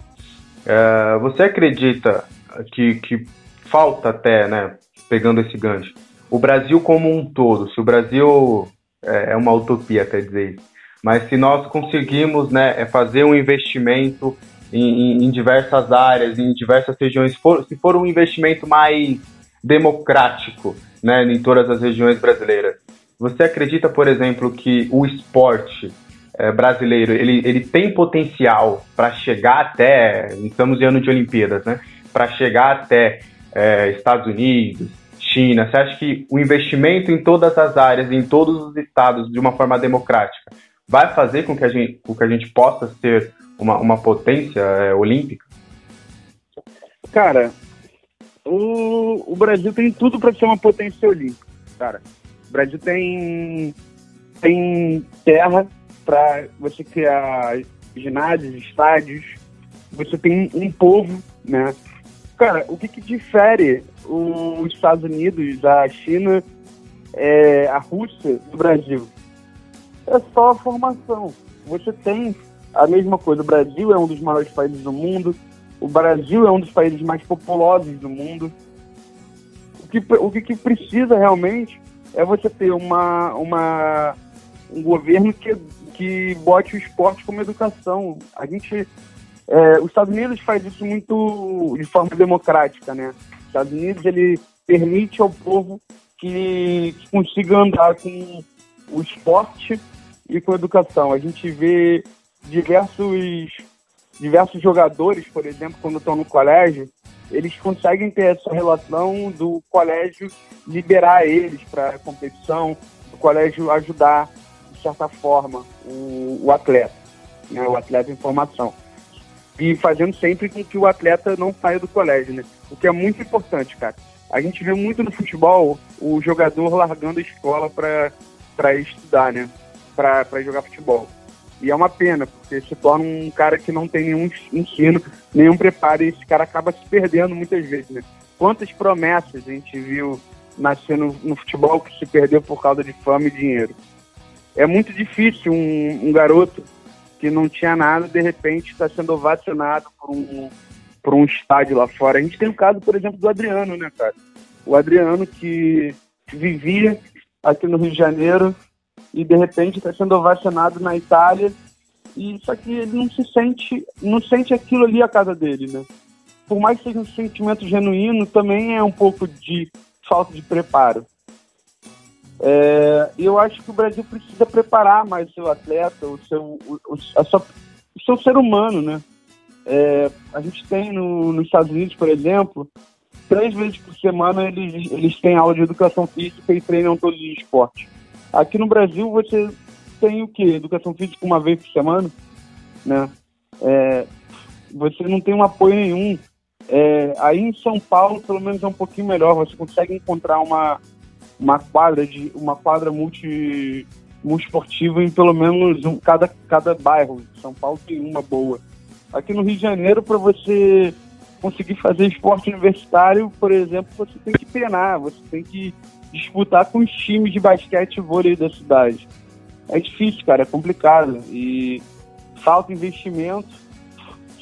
É, você acredita que, que falta até, né? Pegando esse gancho, o Brasil como um todo, se o Brasil é, é uma utopia até dizer isso, mas se nós conseguimos né, é fazer um investimento em, em, em diversas áreas, em diversas regiões, for, se for um investimento mais democrático né, em todas as regiões brasileiras, você acredita, por exemplo, que o esporte é, brasileiro ele, ele tem potencial para chegar até, estamos em ano de Olimpíadas, né, para chegar até é, Estados Unidos, China? Você acha que o investimento em todas as áreas, em todos os estados, de uma forma democrática, vai fazer com que a gente, com que a gente possa ser uma, uma potência é, olímpica? Cara, o, o Brasil tem tudo para ser uma potência olímpica, cara. O Brasil tem, tem terra para você criar ginásios, estádios. Você tem um povo, né? Cara, o que, que difere os Estados Unidos, a China, é, a Rússia do Brasil? é só a formação. Você tem a mesma coisa. O Brasil é um dos maiores países do mundo. O Brasil é um dos países mais populosos do mundo. O que, o que, que precisa realmente é você ter uma, uma, um governo que, que bote o esporte como educação. A gente. É, os Estados Unidos faz isso muito de forma democrática, né? Os Estados Unidos ele permite ao povo que, que consiga andar com o esporte e com educação. A gente vê diversos, diversos jogadores, por exemplo, quando estão no colégio, eles conseguem ter essa relação do colégio liberar eles para a competição, do colégio ajudar, de certa forma, o, o atleta, né, o atleta em formação. E fazendo sempre com que o atleta não saia do colégio, né? O que é muito importante, cara. A gente vê muito no futebol o jogador largando a escola para estudar, né? para jogar futebol. E é uma pena, porque se torna um cara que não tem nenhum ensino, nenhum preparo, e esse cara acaba se perdendo muitas vezes. Né? Quantas promessas a gente viu nascendo no futebol que se perdeu por causa de fama e dinheiro? É muito difícil um, um garoto que não tinha nada, de repente está sendo ovacionado por um, por um estádio lá fora. A gente tem o caso, por exemplo, do Adriano, né, cara? O Adriano que vivia aqui no Rio de Janeiro, e de repente está sendo ovacionado na Itália e só que ele não se sente, não sente aquilo ali a casa dele, né? Por mais que seja um sentimento genuíno, também é um pouco de falta de preparo. É, eu acho que o Brasil precisa preparar mais o seu atleta, o seu, o, sua, o seu ser humano, né? É, a gente tem no, nos Estados Unidos, por exemplo, três vezes por semana eles, eles têm aula de educação física e treinam todos os esportes Aqui no Brasil você tem o quê? Educação física uma vez por semana, né? É, você não tem um apoio nenhum. É, aí em São Paulo, pelo menos é um pouquinho melhor. Você consegue encontrar uma, uma quadra de uma quadra multi multiesportiva em pelo menos um, cada, cada bairro. São Paulo tem uma boa. Aqui no Rio de Janeiro, para você conseguir fazer esporte universitário, por exemplo, você tem que penar, você tem que disputar com os times de basquete e vôlei da cidade. É difícil, cara, é complicado. E falta investimento,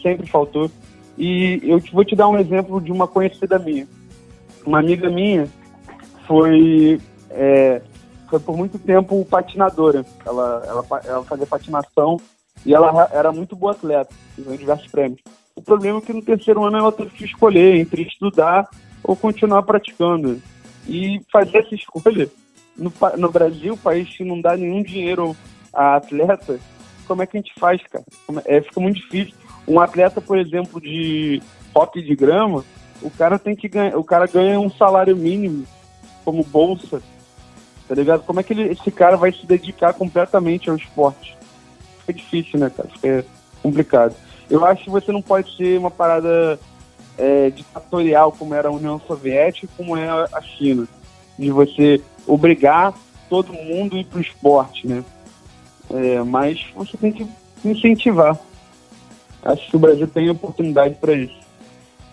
sempre faltou. E eu vou te dar um exemplo de uma conhecida minha. Uma amiga minha foi, é, foi por muito tempo patinadora. Ela, ela, ela fazia patinação e ela era muito boa atleta, ganhou diversos prêmios. O problema é que no terceiro ano ela teve que escolher entre estudar ou continuar praticando. E fazer essa escolha no, no Brasil, país que não dá nenhum dinheiro a atleta, como é que a gente faz, cara? É, fica muito difícil. Um atleta, por exemplo, de hockey de grama, o cara tem que ganhar, o cara ganha um salário mínimo como bolsa, tá ligado? Como é que ele, esse cara vai se dedicar completamente ao esporte? Fica difícil, né, cara? Fica complicado. Eu acho que você não pode ser uma parada é, ditatorial como era a União Soviética, como é a China, de você obrigar todo mundo a ir para o esporte, né? É, mas você tem que incentivar. Acho que o Brasil tem oportunidade para isso.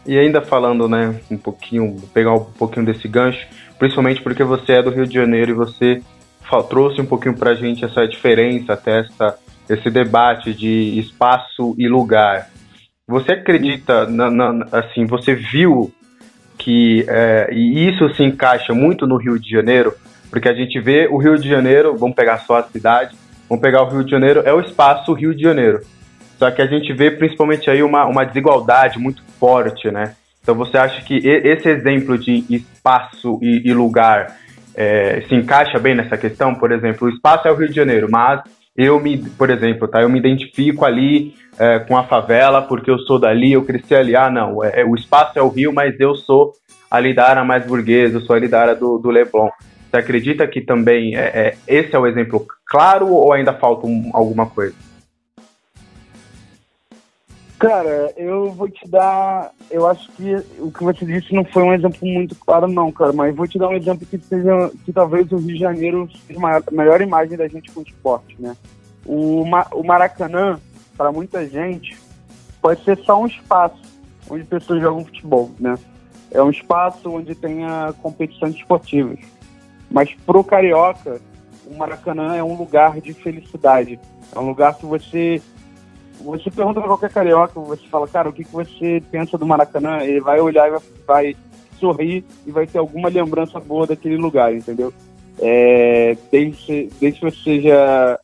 E ainda falando, né, um pouquinho, pegar um pouquinho desse gancho, principalmente porque você é do Rio de Janeiro e você trouxe um pouquinho para a gente essa diferença, até essa, esse debate de espaço e lugar. Você acredita, na, na, assim, você viu que é, e isso se encaixa muito no Rio de Janeiro, porque a gente vê o Rio de Janeiro, vamos pegar só a cidade, vamos pegar o Rio de Janeiro, é o espaço Rio de Janeiro. Só que a gente vê principalmente aí uma, uma desigualdade muito forte, né? Então você acha que esse exemplo de espaço e, e lugar é, se encaixa bem nessa questão? Por exemplo, o espaço é o Rio de Janeiro, mas eu me, por exemplo, tá, eu me identifico ali é, com a favela porque eu sou dali, eu cresci ali. Ah, não, é, o espaço é o Rio, mas eu sou ali da área mais burguesa, eu sou ali da área do, do Leblon. Você acredita que também é, é, esse é o exemplo claro ou ainda falta um, alguma coisa? Cara, eu vou te dar. Eu acho que o que você disse não foi um exemplo muito claro, não, cara. Mas vou te dar um exemplo que seja que talvez o Rio de Janeiro seja a melhor imagem da gente com o esporte, né? O, o Maracanã, para muita gente, pode ser só um espaço onde pessoas jogam futebol, né? É um espaço onde tenha competições esportivas. Mas pro carioca, o Maracanã é um lugar de felicidade. É um lugar que você você pergunta pra qualquer carioca, você fala, cara, o que, que você pensa do Maracanã? Ele vai olhar e vai, vai sorrir e vai ter alguma lembrança boa daquele lugar, entendeu? É, desde, desde que você seja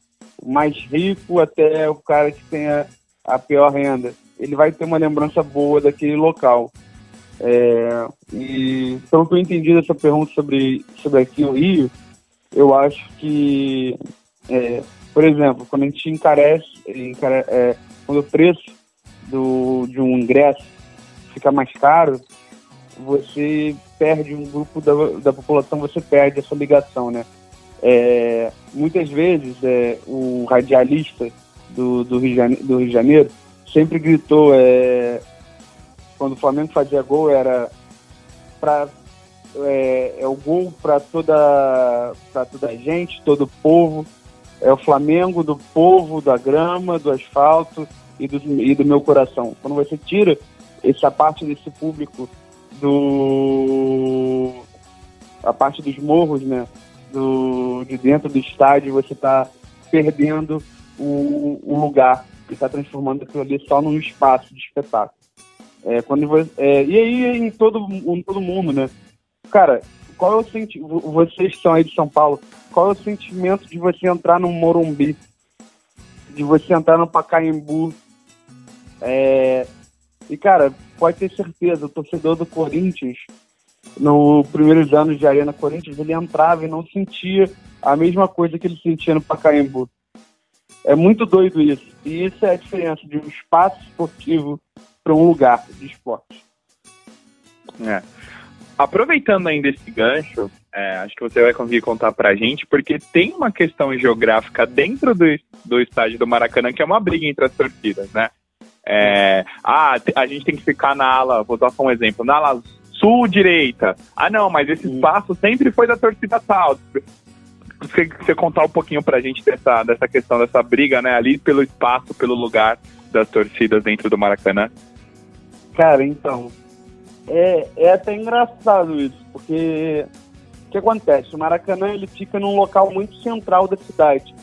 mais rico até o cara que tenha a pior renda. Ele vai ter uma lembrança boa daquele local. É, e pelo que eu entendi dessa pergunta sobre, sobre aqui o Rio, eu acho que, é, por exemplo, quando a gente encarece, encare, é, quando o preço do, de um ingresso fica mais caro, você perde um grupo da, da população, você perde essa ligação, né? É, muitas vezes é, o radialista do, do, Rio Janeiro, do Rio de Janeiro sempre gritou é, quando o Flamengo fazia gol era para é, é, o gol para toda para toda a gente, todo o povo. É o Flamengo do povo, da grama, do asfalto e do, e do meu coração. Quando você tira essa parte desse público do a parte dos morros, né, do, de dentro do estádio, você está perdendo o, o lugar e está transformando aquilo ali só num espaço de espetáculo. É, quando você, é, e aí em todo, em todo mundo, né? Cara, qual é o sentimento, vocês estão aí de São Paulo, qual é o sentimento de você entrar no Morumbi, de você entrar no Pacaembu, é, e cara, pode ter certeza, o torcedor do Corinthians, no primeiros anos de Arena Corinthians, ele entrava e não sentia a mesma coisa que ele sentia no Pacaembu. É muito doido isso. E isso é a diferença de um espaço esportivo para um lugar de esporte. É. Aproveitando ainda esse gancho, É, acho que você vai conseguir contar pra gente, porque tem uma questão geográfica dentro do, do estádio do Maracanã que é uma briga entre as torcidas, né? É, ah, a gente tem que ficar na ala, vou dar só um exemplo, na ala sul-direita. Ah, não, mas esse espaço sempre foi da torcida tal. Você, você contar um pouquinho pra gente dessa, dessa questão, dessa briga, né, ali pelo espaço, pelo lugar das torcidas dentro do Maracanã? Cara, então, é, é até engraçado isso, porque o que acontece? O Maracanã ele fica num local muito central da cidade.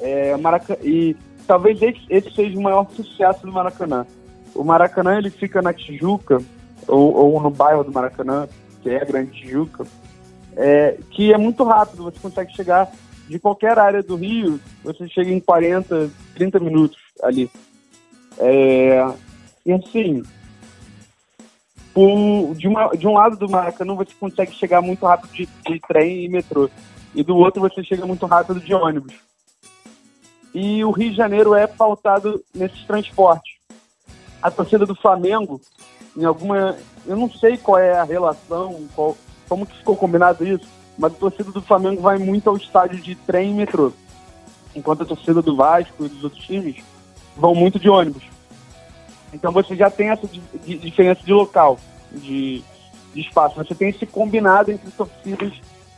É, Maracanã, e talvez esse, esse, seja o maior sucesso do Maracanã. O Maracanã ele fica na Tijuca, ou, ou no bairro do Maracanã, que é a Grande Tijuca, é, que é muito rápido, você consegue chegar de qualquer área do Rio, você chega em 40, 30 minutos ali. É, e assim, por, de, uma, de um lado do Maracanã você consegue chegar muito rápido de, de trem e metrô, e do outro você chega muito rápido de ônibus. E o Rio de Janeiro é pautado nesses transportes. A torcida do Flamengo, em alguma. Eu não sei qual é a relação, qual, como que ficou combinado isso, mas a torcida do Flamengo vai muito ao estádio de trem e metrô. Enquanto a torcida do Vasco e dos outros times vão muito de ônibus. Então você já tem essa diferença de local, de, de espaço. Você tem esse combinado entre torcidas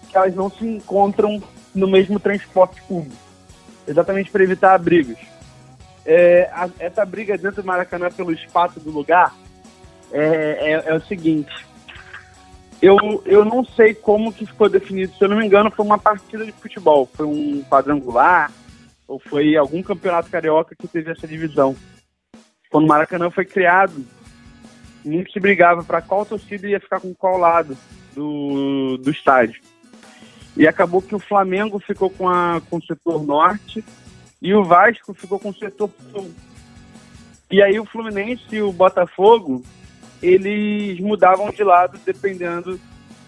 que elas não se encontram no mesmo transporte público, exatamente para evitar brigas. É, a, essa briga dentro do Maracanã pelo espaço do lugar é, é, é, o seguinte. Eu, eu não sei como que ficou definido. Se eu não me engano, foi uma partida de futebol. Foi um quadrangular ou foi algum campeonato carioca que teve essa divisão quando o Maracanã foi criado, muito se brigava para qual torcida ia ficar com qual lado do, do estádio. E acabou que o Flamengo ficou com, a, com o setor norte e o Vasco ficou com o setor sul. E aí o Fluminense e o Botafogo, eles mudavam de lado dependendo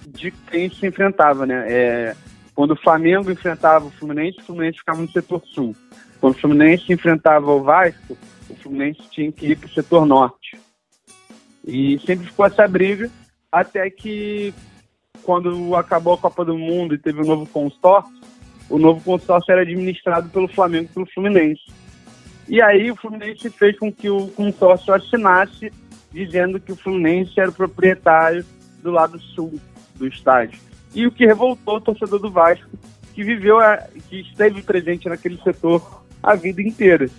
de quem se enfrentava, né? É, quando o Flamengo enfrentava o Fluminense, o Fluminense ficava no setor sul. Quando o Fluminense enfrentava o Vasco, o Fluminense tinha que ir para o setor norte. E sempre ficou essa briga, até que quando acabou a Copa do Mundo e teve um novo consórcio, o novo consórcio era administrado pelo Flamengo e pelo Fluminense. E aí o Fluminense fez com que o consórcio assinasse dizendo que o Fluminense era o proprietário do lado sul do estádio. E o que revoltou o torcedor do Vasco, que viveu, que esteve presente naquele setor a vida inteira.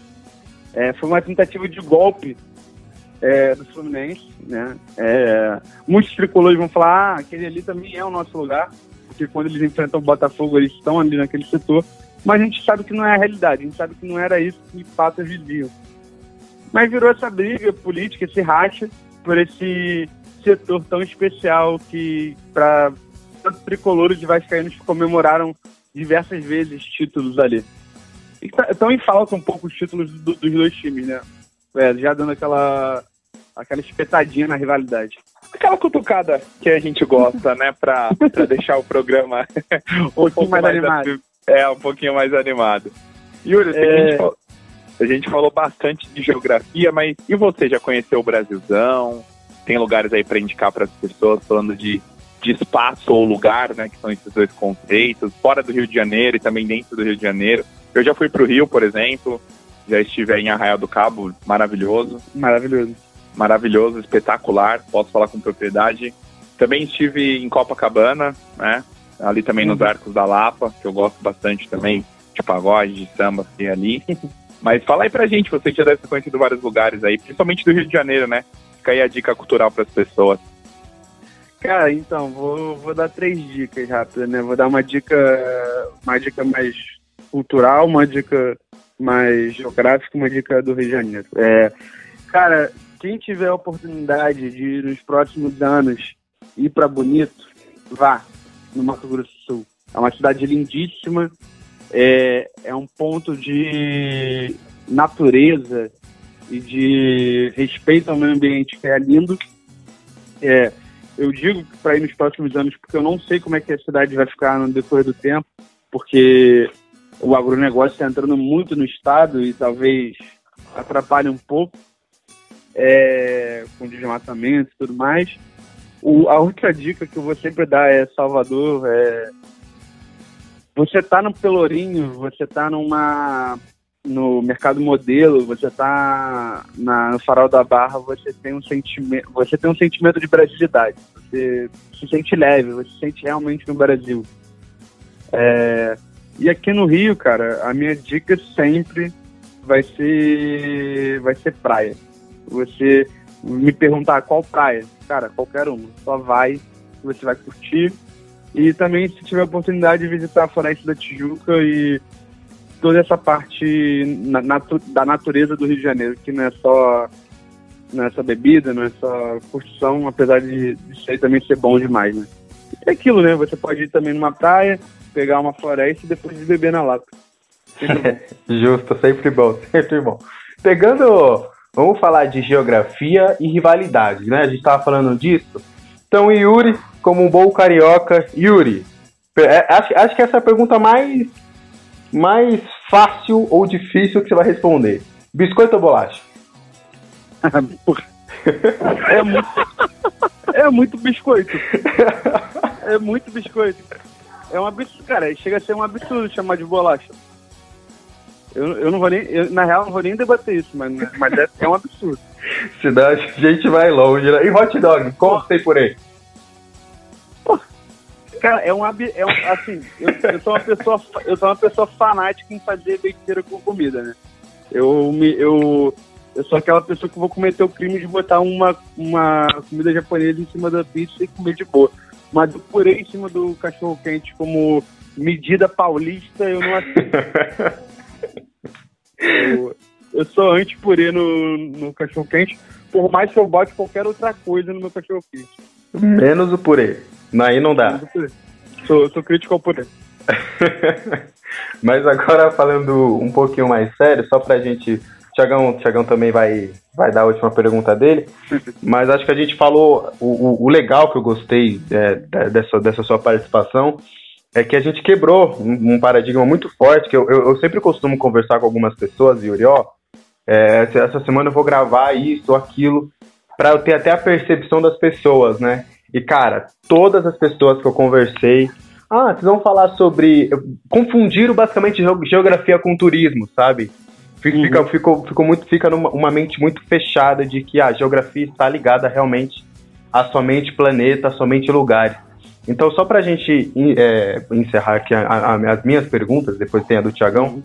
É, foi uma tentativa de golpe é, do Fluminense, né? É, muitos tricolores vão falar, ah, aquele ali também é o nosso lugar, porque quando eles enfrentam o Botafogo, eles estão ali naquele setor, mas a gente sabe que não é a realidade, a gente sabe que não era isso que de fato eles viam. Mas virou essa briga política, esse racha, por esse setor tão especial que, para tanto tricolores de vascaínos comemoraram diversas vezes títulos ali. Estão em falta um pouco os títulos do, dos dois times, né? É, já dando aquela, aquela espetadinha na rivalidade. Aquela cutucada que a gente gosta, né? Pra, pra deixar o programa um, pouquinho mais, mais animado. É, um pouquinho mais animado. Yuri, é... a, gente falou, a gente falou bastante de geografia, mas e você já conheceu o Brasilzão? Tem lugares aí para indicar para as pessoas falando de, de espaço ou lugar, né? Que são esses dois conceitos, fora do Rio de Janeiro e também dentro do Rio de Janeiro. Eu já fui para o Rio, por exemplo, já estive em Arraial do Cabo, maravilhoso. Maravilhoso. Maravilhoso, espetacular, posso falar com propriedade. Também estive em Copacabana, né? Ali também uhum. nos Arcos da Lapa, que eu gosto bastante também, de pagode, de samba, assim, ali. Mas fala aí pra gente, você já deve ter conhecido vários lugares aí, principalmente do Rio de Janeiro, né? Fica aí a dica cultural para as pessoas. Cara, então, vou, vou dar três dicas rápidas, né? Vou dar uma dica, uma dica mais cultural, uma dica mais geográfica, uma dica do Rio de Janeiro. É, cara, quem tiver a oportunidade de nos próximos anos ir para Bonito, vá no Mato Grosso do Sul. É uma cidade lindíssima, é, é um ponto de natureza e de respeito ao meio ambiente que é lindo. É, eu digo para ir nos próximos anos porque eu não sei como é que a cidade vai ficar no decorrer do tempo, porque o agronegócio está entrando muito no estado e talvez atrapalhe um pouco é, com desmatamento e tudo mais. o, a outra dica que eu vou sempre dar é Salvador, é você tá no Pelourinho, você tá numa no mercado modelo, você tá na, no farol da barra, você tem um sentimento, você tem um sentimento de brasilidade. Você se sente leve, você se sente realmente no Brasil. É, e aqui no Rio, cara, a minha dica sempre vai ser vai ser praia. Você me perguntar qual praia, cara, qualquer uma, só vai, você vai curtir. E também se tiver a oportunidade de visitar a Floresta da Tijuca e toda essa parte na, natu da natureza do Rio de Janeiro, que não é só não é bebida, não é só curtição, apesar de isso aí também ser bom demais, né? É aquilo, né? Você pode ir também numa praia, pegar uma floresta e depois beber na lata. Justo, sempre bom, sempre bom. Pegando, vamos falar de geografia e rivalidade, né? A gente tava falando disso. Então, Yuri, como um bom carioca, Yuri, é, acho, acho que essa é a pergunta mais, mais fácil ou difícil que você vai responder. Biscoito ou bolacha? é, muito, é muito biscoito. É muito biscoito. É um absurdo, cara. Chega a ser um absurdo chamar de bolacha. Eu, eu não vou nem. Eu, na real, não vou nem debater isso, mas, mas é, é um absurdo. Senão a gente vai longe. Né? E hot dog, como tem por aí? Cara, é um, é um assim, eu, eu, sou uma pessoa, eu sou uma pessoa fanática em fazer besteira com comida, né? Eu me, eu, eu sou aquela pessoa que vou cometer o crime de botar uma, uma comida japonesa em cima da pizza e comer de boa. Mas o purê em cima do cachorro quente como medida paulista, eu não aceito. eu, eu sou anti-purê no, no cachorro quente, por mais que eu bote qualquer outra coisa no meu cachorro quente. Menos o purê. Aí não dá. Sou, sou crítico ao poder. Mas agora falando um pouquinho mais sério, só pra gente. Tiagão, Tiagão também vai, vai dar a última pergunta dele. Mas acho que a gente falou. O, o, o legal que eu gostei é, dessa, dessa sua participação é que a gente quebrou um, um paradigma muito forte. Que eu, eu, eu, sempre costumo conversar com algumas pessoas, Yuri, ó. É, essa semana eu vou gravar isso ou aquilo, para eu ter até a percepção das pessoas, né? E, cara, todas as pessoas que eu conversei. Ah, vocês vão falar sobre. Confundiram basicamente geografia com turismo, sabe? Fica, uhum. fica, fica, muito, fica numa uma mente muito fechada de que a geografia está ligada realmente a somente planeta, a somente lugares. Então, só para a gente é, encerrar aqui a, a, as minhas perguntas, depois tem a do Tiagão, uhum.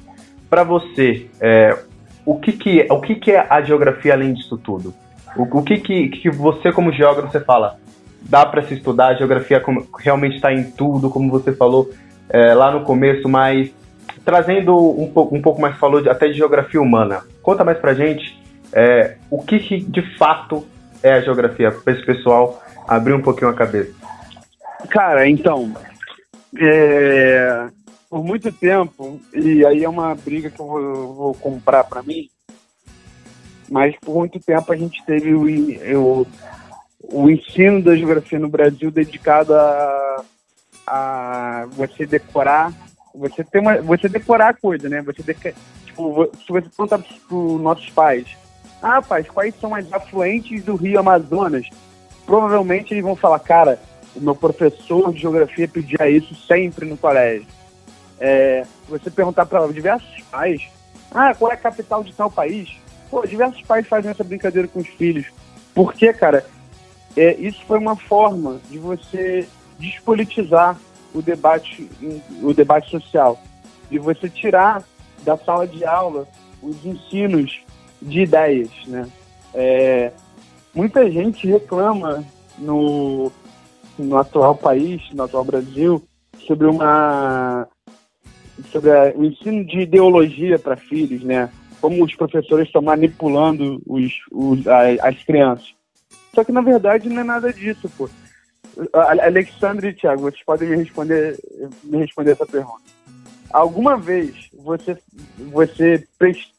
para você, é, o, que, que, o que, que é a geografia além disso tudo? O, o que, que, que você, como geógrafo, você fala? Dá para se estudar, a geografia realmente está em tudo, como você falou é, lá no começo, mas trazendo um, pouco, um pouco mais, falou até de geografia humana. Conta mais pra gente é, o que, que, de fato é a geografia, para esse pessoal abrir um pouquinho a cabeça. Cara, então, é, por muito tempo, e aí é uma briga que eu vou, vou comprar para mim, mas por muito tempo a gente teve o, o o ensino da geografia no Brasil dedicado a, a você decorar, você ter uma, você decorar a coisa, né? Você deca, tipo, se você perguntar para os nossos pais, ah, pais, quais são as afluentes do Rio Amazonas? Provavelmente eles vão falar, cara, o meu professor de geografia pedia isso sempre no colégio. É, você perguntar para diversos pais, ah, qual é a capital de tal país? Pô, diversos pais fazem essa brincadeira com os filhos. Por quê, cara? É, isso foi uma forma de você despolitizar o debate, o debate social, de você tirar da sala de aula os ensinos de ideias, né? É, muita gente reclama no, no atual país, no atual Brasil, sobre uma sobre a, o ensino de ideologia para filhos, né? Como os professores estão manipulando os, os, as, as crianças. Só que na verdade não é nada disso, pô. Alexandre e Thiago, vocês podem me responder, me responder essa pergunta. Alguma vez você, você,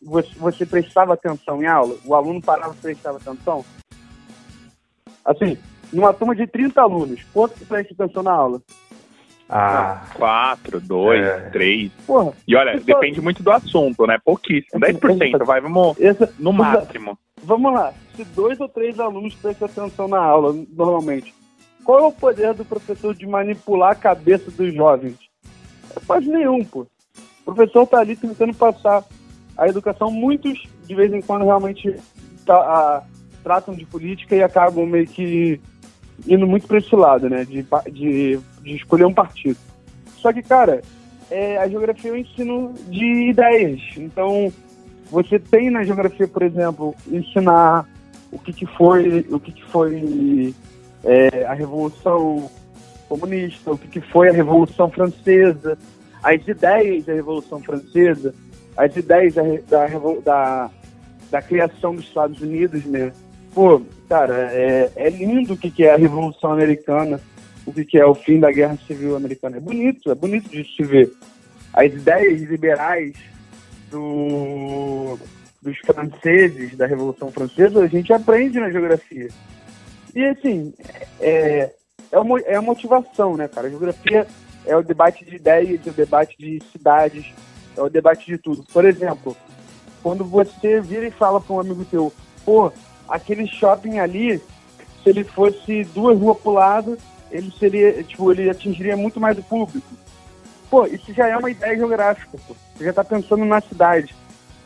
você, você prestava atenção em aula? O aluno parava e prestava atenção? Assim, numa turma de 30 alunos, quanto que presta atenção na aula? Ah, quatro, dois, é. três. Porra, e olha, depende só... muito do assunto, né? Pouquíssimo, 10%, vai, vamos Essa, no máximo. Vamos lá, se dois ou três alunos prestam atenção na aula, normalmente, qual é o poder do professor de manipular a cabeça dos jovens? É quase nenhum, pô. O professor tá ali tentando passar a educação. Muitos, de vez em quando, realmente tá, a, tratam de política e acabam meio que indo muito para esse lado, né? De, de, de, escolher um partido. Só que, cara, é, a geografia é um ensino de ideias. Então, você tem na geografia, por exemplo, ensinar o que, que foi, o que, que foi é, a Revolução Comunista, o que, que foi a Revolução Francesa, as ideias da Revolução Francesa, as ideias da, da, da, da criação dos Estados Unidos, né? Pô, cara, é, é lindo o que, que é a Revolução Americana, o que, que é o fim da Guerra Civil Americana. É bonito, é bonito de se ver. As ideias liberais do, dos franceses, da Revolução Francesa, a gente aprende na geografia. E assim, é, é, uma, é a motivação, né, cara? A geografia é o debate de ideias, é o debate de cidades, é o debate de tudo. Por exemplo, quando você vira e fala para um amigo teu, pô, aquele shopping ali, se ele fosse duas ruas pro lado, ele seria, tipo, ele atingiria muito mais o público. Pô, isso já é uma ideia geográfica, pô. Você já está pensando na cidade.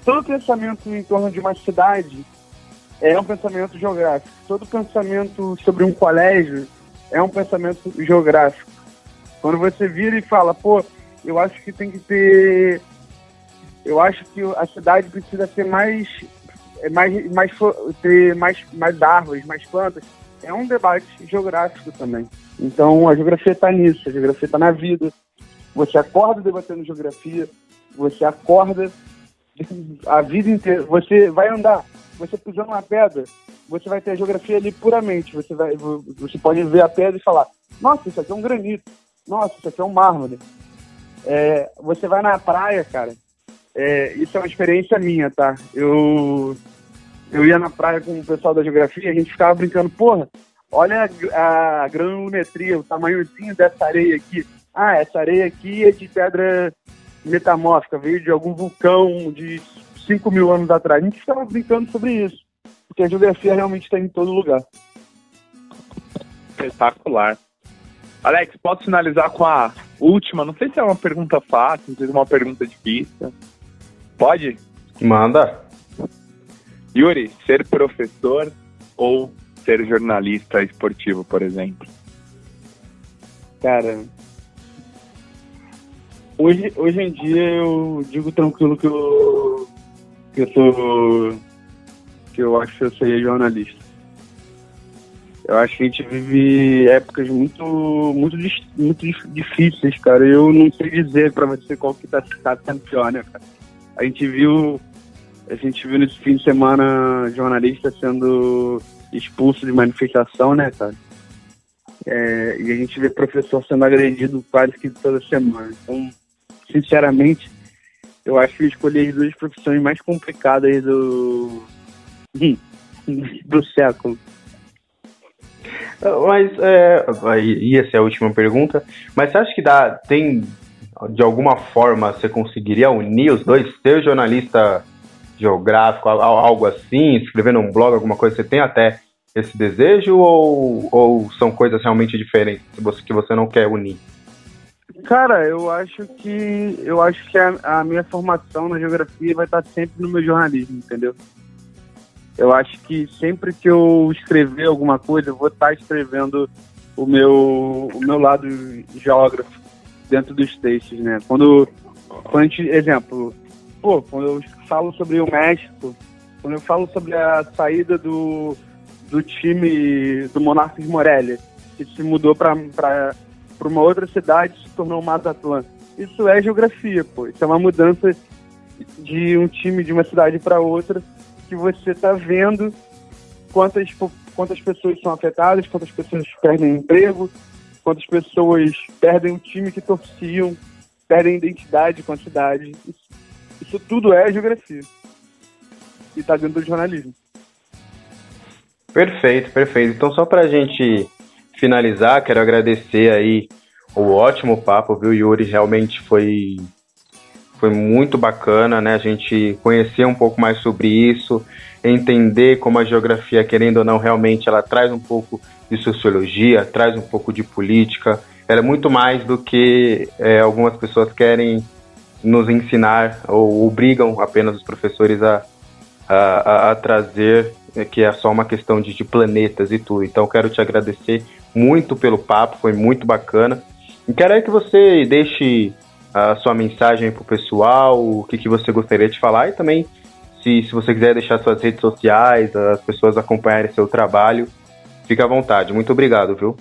Todo pensamento em torno de uma cidade é um pensamento geográfico. Todo pensamento sobre um colégio é um pensamento geográfico. Quando você vira e fala, pô, eu acho que tem que ter. Eu acho que a cidade precisa ser mais é mais, mais, ter mais, mais árvores, mais plantas, é um debate geográfico também. Então a geografia está nisso, a geografia está na vida. Você acorda debatendo geografia, você acorda a vida inteira, você vai andar, você pisando uma pedra, você vai ter a geografia ali puramente. Você, vai, você pode ver a pedra e falar, nossa, isso aqui é um granito, nossa, isso aqui é um mármore. É, você vai na praia, cara, é, isso é uma experiência minha, tá? Eu eu ia na praia com o pessoal da geografia, a gente ficava brincando, porra, olha a, a granulometria, o tamanhozinho dessa areia aqui. Ah, essa areia aqui é de pedra metamórfica, veio de algum vulcão de 5 mil anos atrás. A gente ficava brincando sobre isso, porque a geografia realmente está em todo lugar. Espetacular. Alex, posso finalizar com a última? Não sei se é uma pergunta fácil, não sei se é uma pergunta difícil. Pode? Manda. Yuri, ser professor ou ser jornalista esportivo, por exemplo? Cara, hoje, hoje em dia eu digo tranquilo que eu, que eu sou. que eu acho que eu seria jornalista. Eu acho que a gente vive épocas muito, muito, muito difíceis, cara. Eu não sei dizer para você qual que tá, tá sendo pior, né, cara? A gente viu a gente viu nesse fim de semana jornalista sendo expulso de manifestação, né, cara? É, e a gente vê professor sendo agredido quase que toda semana. Então, sinceramente, eu acho que eu escolhi as duas profissões mais complicadas do, do século. Mas, é, e essa é a última pergunta, mas você acha que dá, tem, de alguma forma, você conseguiria unir os dois? Ser jornalista geográfico, algo assim, escrever num blog, alguma coisa, você tem até esse desejo ou, ou são coisas realmente diferentes que você não quer unir? Cara, eu acho que eu acho que a, a, minha formação na geografia vai estar sempre no meu jornalismo, entendeu? Eu acho que sempre que eu escrever alguma coisa, eu vou estar escrevendo o meu o meu lado geógrafo dentro dos textos, né? Quando quando a gente, exemplo, pô, quando eu falo sobre o México, quando eu falo sobre a saída do, do time do Monarcas Morelia, que se mudou para uma outra cidade se tornou o Mazatlán. Isso é geografia, pô. Isso é uma mudança de um time de uma cidade para outra que você está vendo quantas, quantas pessoas são afetadas, quantas pessoas perdem emprego, quantas pessoas perdem o time que torciam, perdem identidade com a cidade. Isso isso tudo é geografia. E tá dentro do jornalismo. Perfeito, perfeito. Então, só pra gente finalizar, quero agradecer aí o ótimo papo, viu, Yuri? Realmente foi, foi muito bacana, né? A gente conhecer um pouco mais sobre isso, entender como a geografia, querendo ou não, realmente ela traz um pouco de sociologia, traz um pouco de política. Ela é muito mais do que é, algumas pessoas querem nos ensinar ou obrigam apenas os professores a, a, a trazer, é, que é só uma questão de, de planetas e tudo. Então, quero te agradecer muito pelo papo, foi muito bacana. E quero que você deixe a sua mensagem para o pessoal, o que, que você gostaria de falar e também se, se você quiser deixar suas redes sociais, as pessoas acompanharem seu trabalho, fique à vontade. Muito obrigado, viu?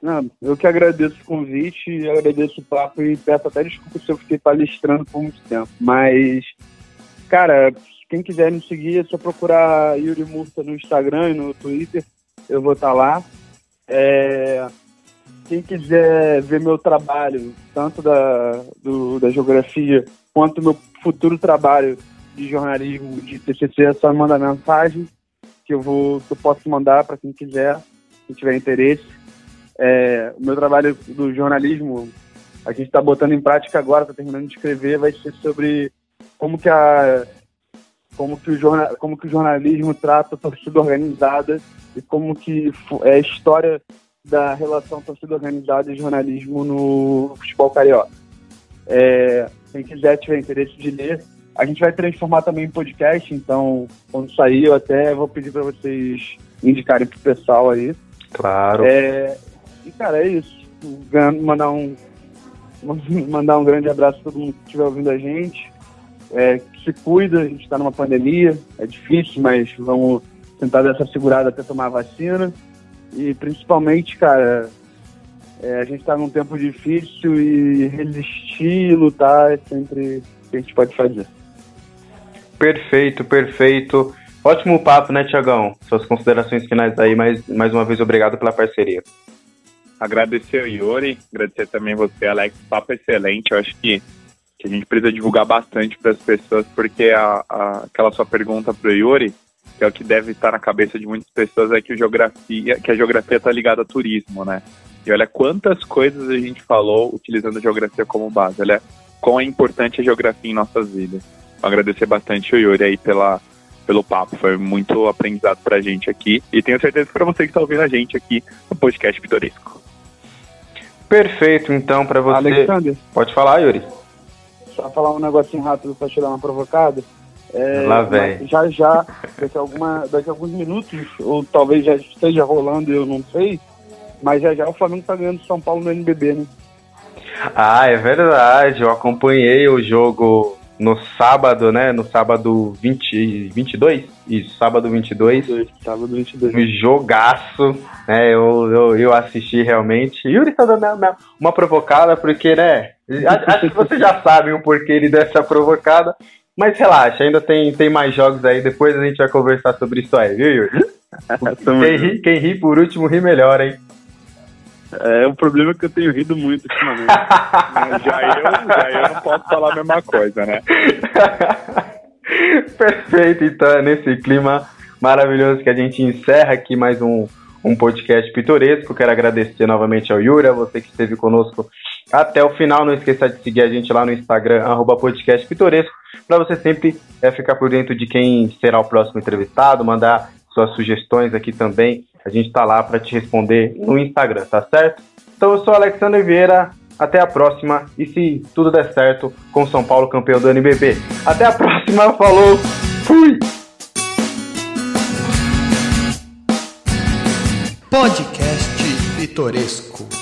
Não, eu que agradeço o convite, agradeço o papo e peço até desculpa se eu fiquei palestrando por muito tempo. Mas, cara, quem quiser me seguir é só procurar Yuri Murta no Instagram e no Twitter, eu vou estar tá lá. É, quem quiser ver meu trabalho, tanto da, do, da geografia quanto meu futuro trabalho de jornalismo de TCC, é só mandar mensagem que eu vou que eu posso mandar para quem quiser, quem tiver interesse. É, o meu trabalho do jornalismo, a gente está botando em prática agora, está terminando de escrever, vai ser sobre como que a como que o jornal, como que o jornalismo trata a torcida organizada e como que é a história da relação torcida organizada e jornalismo no futebol carioca. É, quem quiser tiver interesse de ler, a gente vai transformar também em podcast, então quando sair eu até vou pedir para vocês indicarem pro pessoal aí. Claro. É, e cara, é isso. Mandar um mandar um grande abraço a todo mundo que estiver ouvindo a gente. É, se cuida, a gente está numa pandemia, é difícil, mas vamos tentar dar essa segurada até tomar a vacina. E principalmente, cara, é, a gente está num tempo difícil e resistir e lutar é sempre o que a gente pode fazer. Perfeito, perfeito. Ótimo papo, né, Tiagão? Suas considerações finais aí, mais, mais uma vez, obrigado pela parceria. Agradecer o Yuri, agradecer também você, Alex. Papo excelente. Eu acho que, que a gente precisa divulgar bastante para as pessoas, porque a, a, aquela sua pergunta para o Yuri, que é o que deve estar na cabeça de muitas pessoas, é que, geografia, que a geografia está ligada a turismo, né? E olha quantas coisas a gente falou utilizando a geografia como base. Olha quão é importante a geografia em nossas vidas agradecer bastante o Yuri aí pela, pelo papo. Foi muito aprendizado pra gente aqui. E tenho certeza que pra você que está ouvindo a gente aqui no podcast Pitoresco. Perfeito, então, para você. Alexander. Pode falar, Yuri. Só falar um negocinho rápido pra te dar uma provocada. É, Lá vem. Já já, daqui alguma, daqui a alguns minutos, ou talvez já esteja rolando, eu não sei, mas já já o Flamengo tá ganhando São Paulo no NBB, né? Ah, é verdade. Eu acompanhei o jogo no sábado, né? No sábado 20, 22? Isso, sábado 22. Sábado 22. Um jogaço, né? Eu, eu, eu assisti realmente. Yuri tá dando uma, uma provocada, porque, né? Acho que você já sabe o porquê ele dessa provocada. Mas relaxa, ainda tem, tem mais jogos aí. Depois a gente vai conversar sobre isso aí, viu, Yuri? quem, ri, quem ri por último ri melhor, hein? É, o problema é que eu tenho rido muito ultimamente. já, eu, já eu não posso falar a mesma coisa, né? Perfeito, então é nesse clima maravilhoso que a gente encerra aqui mais um, um podcast pitoresco. Quero agradecer novamente ao Yuri, a você que esteve conosco até o final. Não esqueça de seguir a gente lá no Instagram, arroba podcast pitoresco, para você sempre é, ficar por dentro de quem será o próximo entrevistado, mandar suas sugestões aqui também a gente está lá para te responder no Instagram, tá certo? Então eu sou Alexandre Vieira, até a próxima e se tudo der certo com São Paulo campeão do NBB. Até a próxima, falou, fui! Podcast Pitoresco.